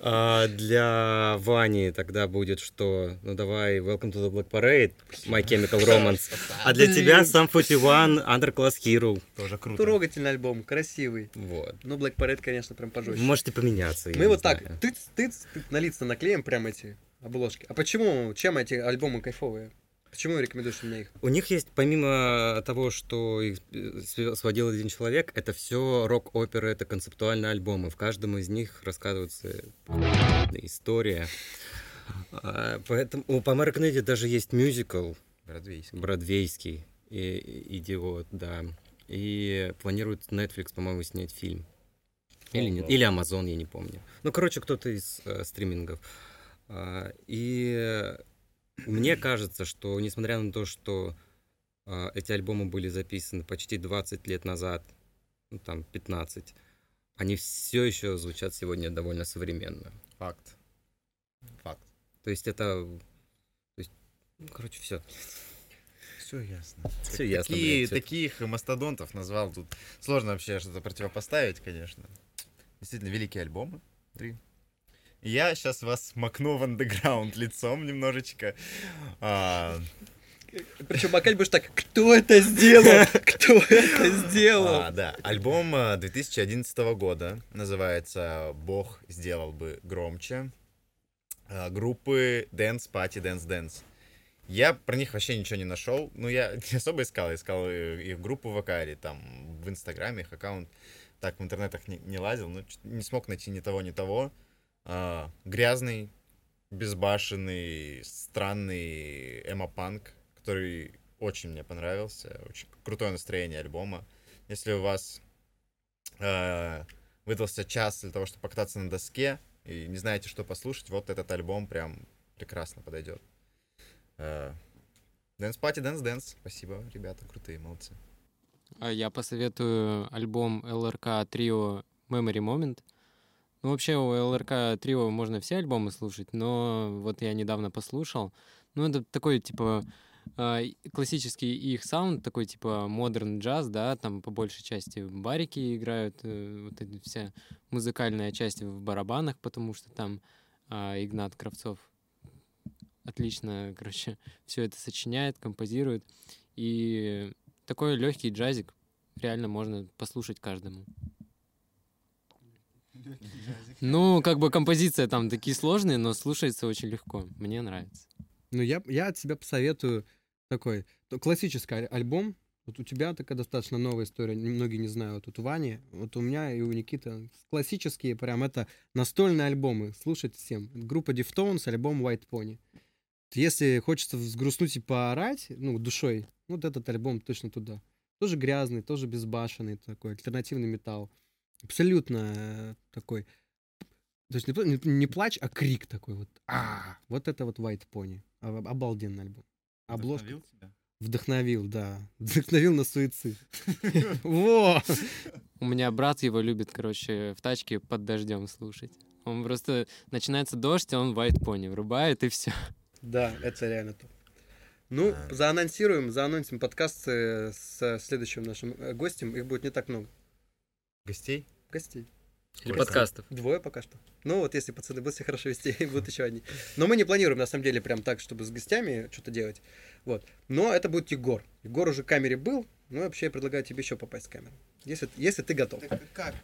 [SPEAKER 1] А для Вани тогда будет что? Ну давай, Welcome to the Black Parade, My Chemical Romance. А для тебя Sum 41, Underclass Hero.
[SPEAKER 2] Тоже круто.
[SPEAKER 3] Трогательный альбом, красивый.
[SPEAKER 1] Вот.
[SPEAKER 3] Ну, Black Parade, конечно, прям пожестче.
[SPEAKER 1] Можете поменяться.
[SPEAKER 3] Мы вот так, тыц, тыц, тыц, на лица наклеим прям эти обложки. А почему, чем эти альбомы кайфовые? Почему рекомендуешь мне их?
[SPEAKER 1] У них есть, помимо того, что их э, св- сводил один человек, это все рок-оперы, это концептуальные альбомы. В каждом из них рассказывается история. А, Поэтому у по Idiot даже есть мюзикл
[SPEAKER 2] Бродвейский.
[SPEAKER 1] бродвейский, и- идиот, да. И планирует Netflix, по-моему, снять фильм. Или нет? Или Amazon, я не помню. Ну, короче, кто-то из э, стримингов. А, и мне кажется, что несмотря на то, что а, эти альбомы были записаны почти 20 лет назад, ну, там 15, они все еще звучат сегодня довольно современно.
[SPEAKER 2] Факт. Факт.
[SPEAKER 1] То есть это... То есть, ну, короче, все.
[SPEAKER 2] Все ясно.
[SPEAKER 1] Все ясно.
[SPEAKER 2] Такие,
[SPEAKER 1] блядь,
[SPEAKER 2] таких мастодонтов назвал тут. Сложно вообще что-то противопоставить, конечно. Действительно, великие альбомы. Три. Я сейчас вас макну в андеграунд лицом немножечко. А,
[SPEAKER 3] Причем Бакаль будешь так, кто это сделал? Кто это сделал?
[SPEAKER 2] а, да, альбом а, 2011 года называется «Бог сделал бы громче». А, Группы Dance Party Dance Dance. Я про них вообще ничего не нашел. Ну, я не особо искал. Я искал э, их группу в Вакаре, там, в Инстаграме, их аккаунт. Так, в интернетах не, не лазил, но не смог найти ни того, ни того. А, грязный, безбашенный, странный эмо-панк, который очень мне понравился. Очень крутое настроение альбома. Если у вас э, выдался час для того, чтобы покататься на доске, и не знаете, что послушать, вот этот альбом прям прекрасно подойдет. Э, Dance Party, Dance Dance. Спасибо, ребята, крутые, молодцы.
[SPEAKER 5] Я посоветую альбом LRK Trio Memory Moment. Ну, вообще, у LRK Trio можно все альбомы слушать, но вот я недавно послушал. Ну, это такой, типа, а, классический их саунд, такой, типа, modern jazz, да, там по большей части барики играют, э, вот эта вся музыкальная часть в барабанах, потому что там а, Игнат Кравцов отлично, короче, *laughs* все это сочиняет, композирует. И такой легкий джазик реально можно послушать каждому. Ну, как бы композиция там такие сложные, но слушается очень легко. Мне нравится.
[SPEAKER 3] Ну, я, я от себя посоветую такой то- классический аль- альбом. Вот у тебя такая достаточно новая история, многие не знают. Вот у Вани, вот у меня и у Никиты классические прям это настольные альбомы. Слушать всем. Группа Deftones, альбом White Pony. Если хочется взгрустнуть и поорать, ну, душой, вот этот альбом точно туда. Тоже грязный, тоже безбашенный такой, альтернативный металл. Абсолютно э, такой. То есть не, не- не плач, а крик такой вот. А, вот это вот White Pony. А- Обалденный альбом. Обложка.
[SPEAKER 2] тебя?
[SPEAKER 3] Вдохновил, да. *laughs* Вдохновил на суицид. *laughs* Во!
[SPEAKER 5] У меня брат его любит, короче, в тачке под дождем слушать. Он просто начинается дождь, а он White Pony врубает и все.
[SPEAKER 3] Да, это реально то. Ну,
[SPEAKER 2] А.
[SPEAKER 3] заанонсируем, заанонсим подкасты с следующим нашим э, гостем. Их будет не так много.
[SPEAKER 2] Гостей?
[SPEAKER 3] Гостей.
[SPEAKER 4] Или подкастов.
[SPEAKER 3] Двое пока что. Ну, вот если пацаны будут себя хорошо вести, *laughs* будут еще одни. Но мы не планируем, на самом деле, прям так, чтобы с гостями что-то делать. Вот. Но это будет Егор. Егор уже в камере был, ну, вообще я предлагаю тебе еще попасть в камеру. Если, если ты готов.
[SPEAKER 6] Так как?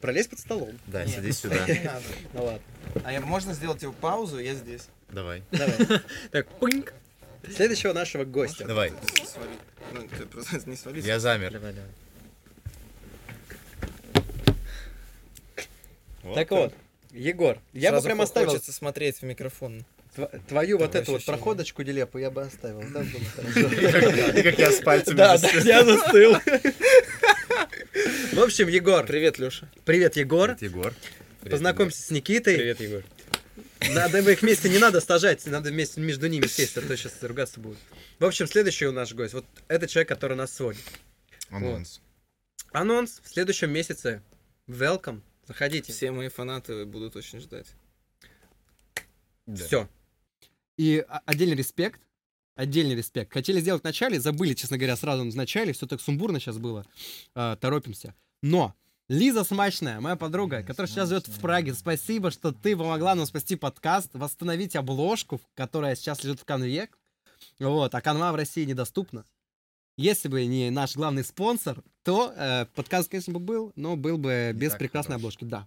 [SPEAKER 3] Пролезь под столом.
[SPEAKER 2] Да,
[SPEAKER 6] Нет,
[SPEAKER 2] садись сюда. *laughs*
[SPEAKER 6] Не надо.
[SPEAKER 3] Ну ладно.
[SPEAKER 6] А я- можно сделать его паузу, я здесь.
[SPEAKER 2] Давай.
[SPEAKER 3] Давай. *laughs*
[SPEAKER 4] Так, пыньк.
[SPEAKER 3] Следующего нашего гостя.
[SPEAKER 2] Давай.
[SPEAKER 6] Свали. Ну, ты просто не свались.
[SPEAKER 2] Я замер.
[SPEAKER 4] Давай, давай.
[SPEAKER 3] Так вот, Егор, я бы
[SPEAKER 6] Сразу
[SPEAKER 3] прям оставил
[SPEAKER 6] Хочется смотреть в микрофон.
[SPEAKER 3] тв- твою вот
[SPEAKER 6] Такое
[SPEAKER 3] эту вот проходочку делепу, я бы оставил. Да. *laughs*
[SPEAKER 2] И как я с пальцами
[SPEAKER 3] Да, я застыл. В общем, Егор.
[SPEAKER 6] Привет, Леша.
[SPEAKER 3] Привет, Егор.
[SPEAKER 2] Егор.
[SPEAKER 3] Познакомься с Никитой.
[SPEAKER 4] Привет, Егор.
[SPEAKER 3] Надо их вместе не надо сажать, надо вместе между ними сесть, а то сейчас ругаться будут. В общем, следующий у наш гость. Вот это человек, который нас сводит.
[SPEAKER 2] Анонс.
[SPEAKER 3] Анонс в следующем месяце. Welcome. Заходите.
[SPEAKER 6] Все мои фанаты будут очень ждать.
[SPEAKER 2] Да.
[SPEAKER 3] Все. И отдельный респект Отдельный респект. Хотели сделать в начале, забыли, честно говоря, сразу в начале. Все так сумбурно сейчас было. А, торопимся. Но Лиза Смачная, моя подруга,
[SPEAKER 2] Лиза
[SPEAKER 3] которая сейчас живет в
[SPEAKER 2] Смачная.
[SPEAKER 3] Праге, спасибо, что ты помогла нам спасти подкаст, восстановить обложку, которая сейчас лежит в конве. Вот, а канва в России недоступна. Если бы не наш главный спонсор, то э, подкаст, конечно, бы был, но был бы
[SPEAKER 2] Не
[SPEAKER 3] без прекрасной
[SPEAKER 2] хорош.
[SPEAKER 3] обложки. Да.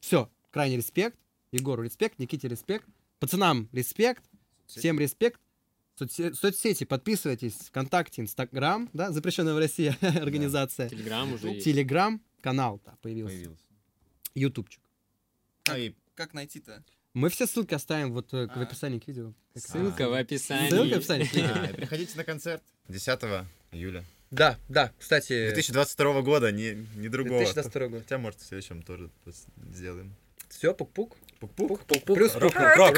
[SPEAKER 3] Все, крайний респект. Егору респект, Никите респект. Пацанам респект. Всем респект. Соцсе- соцсети подписывайтесь. ВКонтакте, Инстаграм, да, запрещенная в России *laughs* организация.
[SPEAKER 5] Телеграм уже есть.
[SPEAKER 3] Телеграм, канал да, появился.
[SPEAKER 2] Появился.
[SPEAKER 3] Ютубчик.
[SPEAKER 2] А, и
[SPEAKER 6] Как найти-то?
[SPEAKER 3] Мы все ссылки оставим вот э, в
[SPEAKER 6] А.
[SPEAKER 3] описании к видео.
[SPEAKER 5] Ссылка в описании.
[SPEAKER 3] Ссылка в описании.
[SPEAKER 2] а, *laughs* приходите на концерт 10 июля.
[SPEAKER 3] Да, да, кстати.
[SPEAKER 2] 2022 года, не, не другого.
[SPEAKER 3] 2022 год.
[SPEAKER 2] Хотя, может, в следующем тоже сделаем.
[SPEAKER 3] Все, пук-пук.
[SPEAKER 2] Пук-пук.
[SPEAKER 3] Плюс пук.
[SPEAKER 2] Рок-рок-рок.